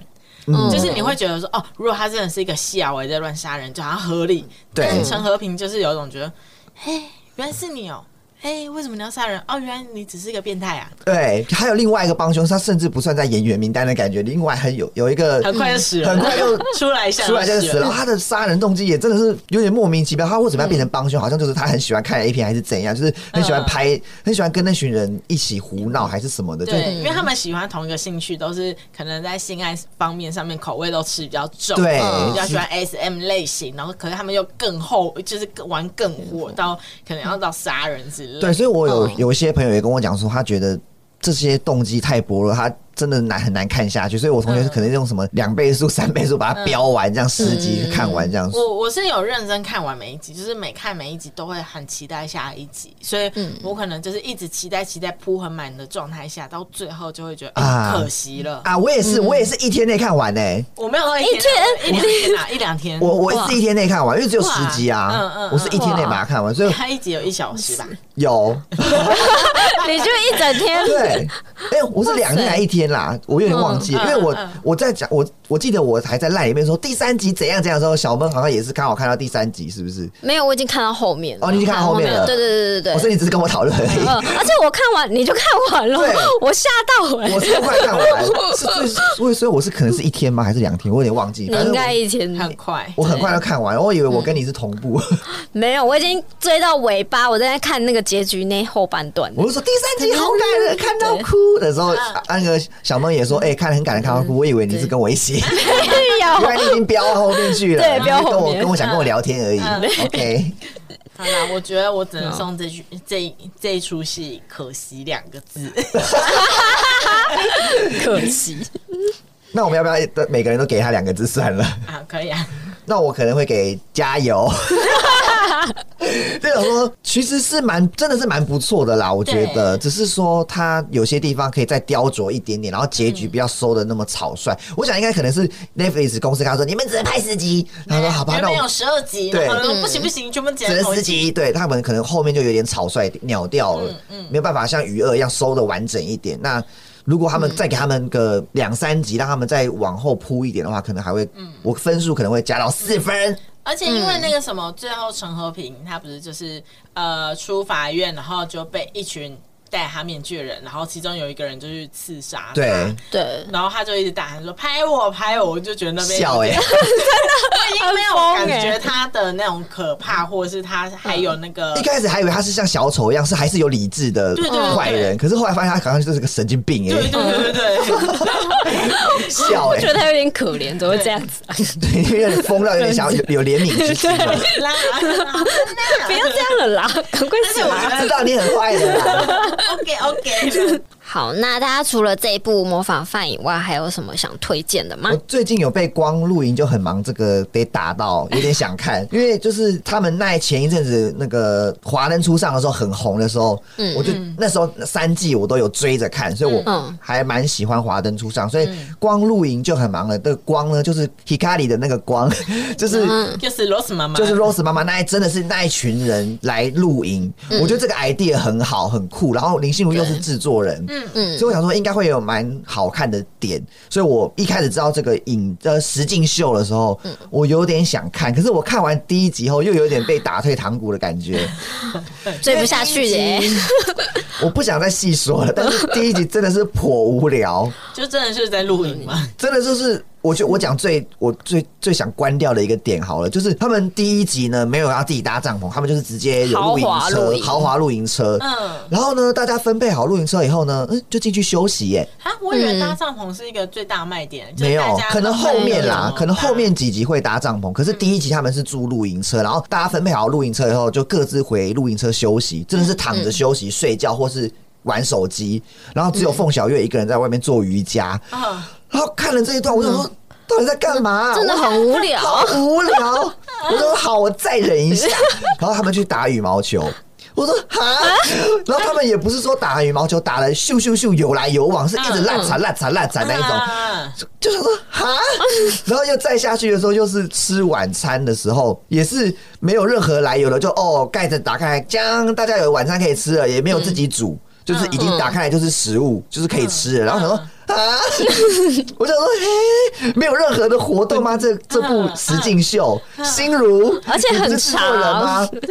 嗯，就是你会觉得说，哦，如果他真的是一个小维在乱杀人，就好像合理。对，陈和平就是有一种觉得，嘿，原来是你哦。哎、欸，为什么你要杀人？哦，原来你只是一个变态啊！对，还有另外一个帮凶，他甚至不算在演员名单的感觉。另外还有有一个很快就死了，很快就 *laughs* 出来一下，出来就死了。他的杀人动机也真的是有点莫名其妙。他为什么要变成帮凶？嗯、好像就是他很喜欢看 A 片，还是怎样？就是很喜欢拍，嗯、很喜欢跟那群人一起胡闹，还是什么的？对，因为他们喜欢同一个兴趣，都是可能在性爱方面上面口味都吃比较重，对，比较喜欢 SM 类型。然后可是他们又更厚，就是玩更火，到可能要到杀人之类。对，所以我有。有一些朋友也跟我讲说，他觉得这些动机太薄弱，他。真的难很难看下去，所以我同学是可能用什么两倍速、三倍速把它标完，这样十集看完这样。我我是有认真看完每一集，就是每看每一集都会很期待下一集，所以我可能就是一直期待期待铺很满的状态下，到最后就会觉得啊可惜了啊！我也是，我也是一天内看完呢。我没有一天一天啊，一两天。我我是一天内看完，因为只有十集啊。嗯嗯，我是一天内把它看完，所以 *laughs* 它一集有一小时吧？有，*laughs* 你就一整天？对，哎，我是两天还一天啦，我有点忘。忘记，因为我我在讲我我记得我还在赖里面说第三集怎样怎样的时候，小闷好像也是刚好看到第三集，是不是？没有，我已经看到后面哦，你已经看到后面了。对对对对对，我说你只是跟我讨论而已。而且我看完你就看完了，我吓到哎！我是快看完，所以所以我是可能是一天吗？还是两天？我有点忘记。应该一天，很快，我很快就看完。我以为我跟你是同步，*laughs* 没有，我已经追到尾巴，我在看那个结局那后半段。我就说第三集好感人，看到哭的时候，那个小梦也说，哎，看了很感人，看到哭。我以为你是跟我一起，原来 *laughs* 你已经飙到后面去了，对，飙后面，跟我跟我想跟我聊天而已。*laughs* OK，好啦，我觉得我只能送这句这这一出戏可惜两个字，*laughs* 可惜。那我们要不要每个人都给他两个字算了？啊，可以啊。那我可能会给加油。*laughs* 这种说其实是蛮真的是蛮不错的啦，我觉得，只是说他有些地方可以再雕琢一点点，然后结局不要收的那么草率。嗯、我想应该可能是 Netflix 公司跟他说，你们只能拍十集，他说好吧，那我有十二集，对，不行不行，全部剪只能十集，对他们可能后面就有点草率鸟掉了，嗯，嗯。没有办法像鱼二一样收的完整一点。那如果他们再给他们个两三集，让他们再往后铺一点的话，可能还会，嗯、我分数可能会加到四分。而且因为那个什么，最后陈和平他不是就是呃出法院，然后就被一群。戴他面具的人，然后其中有一个人就去刺杀他，对。对，然后他就一直大喊说拍我拍我，我就觉得那边笑哎，*laughs* 已经没有感觉他的那种可怕，或者是他还有那个一开始还以为他是像小丑一样，是还是有理智的坏人，可是后来发现他好像就是个神经病哎，对对对对，*laughs* *laughs* 笑哎，我觉得他有点可怜，怎么会这样子？对，有点疯到有点想要有有怜悯之心，不要这样了啦，赶快死啦！知道你很坏的啦。OK OK，好，那大家除了这一部模仿犯以外，还有什么想推荐的吗？我最近有被光露营就很忙，这个被打到有点想看，因为就是他们那前一阵子那个华灯初上的时候很红的时候，嗯，我就那时候三季我都有追着看，所以我还蛮喜欢华灯初上，所以光露营就很忙了。这个光呢，就是 Hikari 的那个光，*laughs* 就是就是 Rose 妈妈，就是 Rose 妈妈那一真的是那一群人来露营，我觉得这个 idea 很好，很酷，然后。林心如又是制作人，嗯。嗯，所以我想说应该会有蛮好看的点，所以我一开始知道这个影呃实境秀的时候，我有点想看，可是我看完第一集后又有点被打退堂鼓的感觉，*laughs* 追不下去耶。我不想再细说了，但是第一集真的是颇无聊，*laughs* 就真的是在录影吗？*laughs* 真的就是。我就我讲最我最最想关掉的一个点好了，就是他们第一集呢没有要自己搭帐篷，他们就是直接有露营车，豪华露营车。嗯，然后呢，大家分配好露营车以后呢，嗯，就进去休息耶。啊，我以为搭帐篷是一个最大卖点。没有，可能后面啦，可能后面几集会搭帐篷，可是第一集他们是住露营车，然后大家分配好露营车以后，就各自回露营车休息，真的是躺着休息、睡觉或是玩手机，然后只有凤小岳一个人在外面做瑜伽。啊，然后看了这一段，我就说。到底在干嘛？*laughs* 真的很无聊，无聊。我说好，我再忍一下。*laughs* 然后他们去打羽毛球，我说哈。然后他们也不是说打羽毛球打了咻咻咻有来有往，是一直烂惨烂惨烂惨那一种。就想说哈。*laughs* 然后又再下去的时候，又是吃晚餐的时候，也是没有任何来由的，就哦盖子打开，将大家有晚餐可以吃了，也没有自己煮，就是已经打开来就是食物，就是可以吃了。然后想说。啊！*laughs* 我想说，嘿，没有任何的活动吗？这这部实境秀，心如，而且很长人吗？对。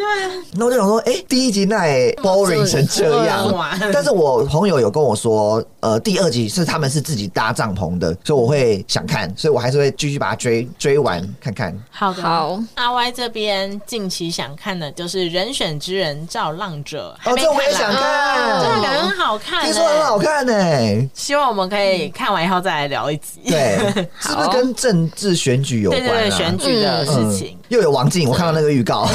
那我就想说，哎，第一集那也 boring 成这样。但是我朋友有跟我说，呃，第二集是他们是自己搭帐篷的，所以我会想看，所以我还是会继续把它追追完看看。好的，好。阿 Y 这边近期想看的就是《人选之人造浪者》，哦，这我也想看，这个感觉很好看，听说很好看呢。希望我们可以。看完以后再来聊一集，对，*laughs* 是不是跟政治选举有关？对对，选举的事情。又有王静，我看到那个预告，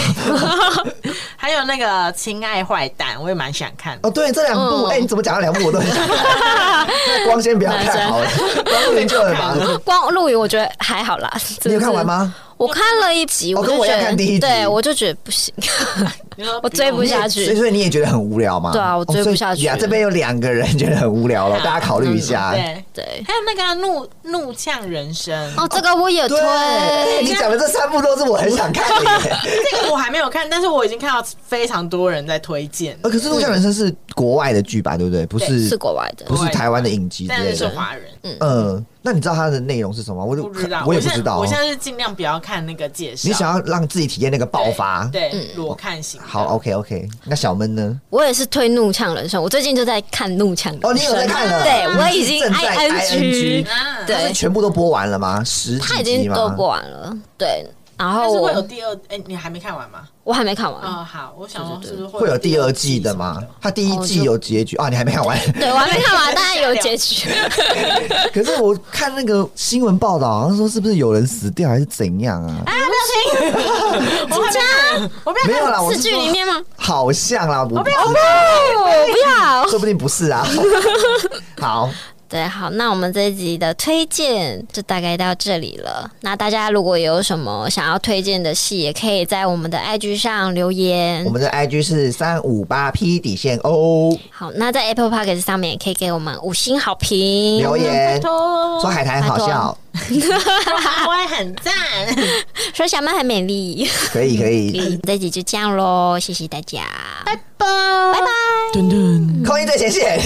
*laughs* 还有那个《亲爱坏蛋》，我也蛮想看。哦，对，这两部，哎，你怎么讲到两部我都很想看？*laughs* 光先不要看好了，光露营就很忙。光露营我觉得还好啦，你有看完吗？我看了一集，我跟我要看第一集，对我就觉得不行，我追不下去。所以，所以你也觉得很无聊吗？对啊，我追不下去。啊，这边有两个人觉得很无聊了，大家考虑一下。对对，还有那个怒怒呛人生哦，这个我也推。你讲的这三部都是我很想看的。*laughs* 这个我还没有看，但是我已经看到非常多人在推荐。呃，可是怒呛人生是国外的剧吧？对不对？不是，是国外的，不是台湾的影集之类的。但是华人。嗯。那你知道它的内容是什么？我就不知道，我也不知道。我现在是尽量不要看那个介绍。你想要让自己体验那个爆发，对，裸看型。好，OK OK。那小闷呢？我也是推《怒呛人生》，我最近就在看《怒呛人生》。哦，你有在看了？对，我已经 ing。对，全部都播完了吗？十集吗？他已经都播完了。对。然后我有第二，哎，你还没看完吗？我还没看完。哦，好，我想说是不是会有第二季的吗？他第一季有结局啊？你还没看完？*laughs* 对，我还没看完，*laughs* 当然有结局。可是我看那个新闻报道，好像说是不是有人死掉还是怎样啊？啊，不要听！*laughs* 我家我不要没有啦，我是剧里面吗？好像啦，我不要，我不要，说不定不是啊。好。对，好，那我们这一集的推荐就大概到这里了。那大家如果有什么想要推荐的戏，也可以在我们的 IG 上留言。我们的 IG 是三五八 P 底线 O。好，那在 Apple Podcast 上面也可以给我们五星好评，留言说海苔好笑，我也 *laughs* 很赞，说小曼很美丽，可以可以。这一集就这样喽，谢谢大家，拜拜拜拜，噔噔，扣音最前线。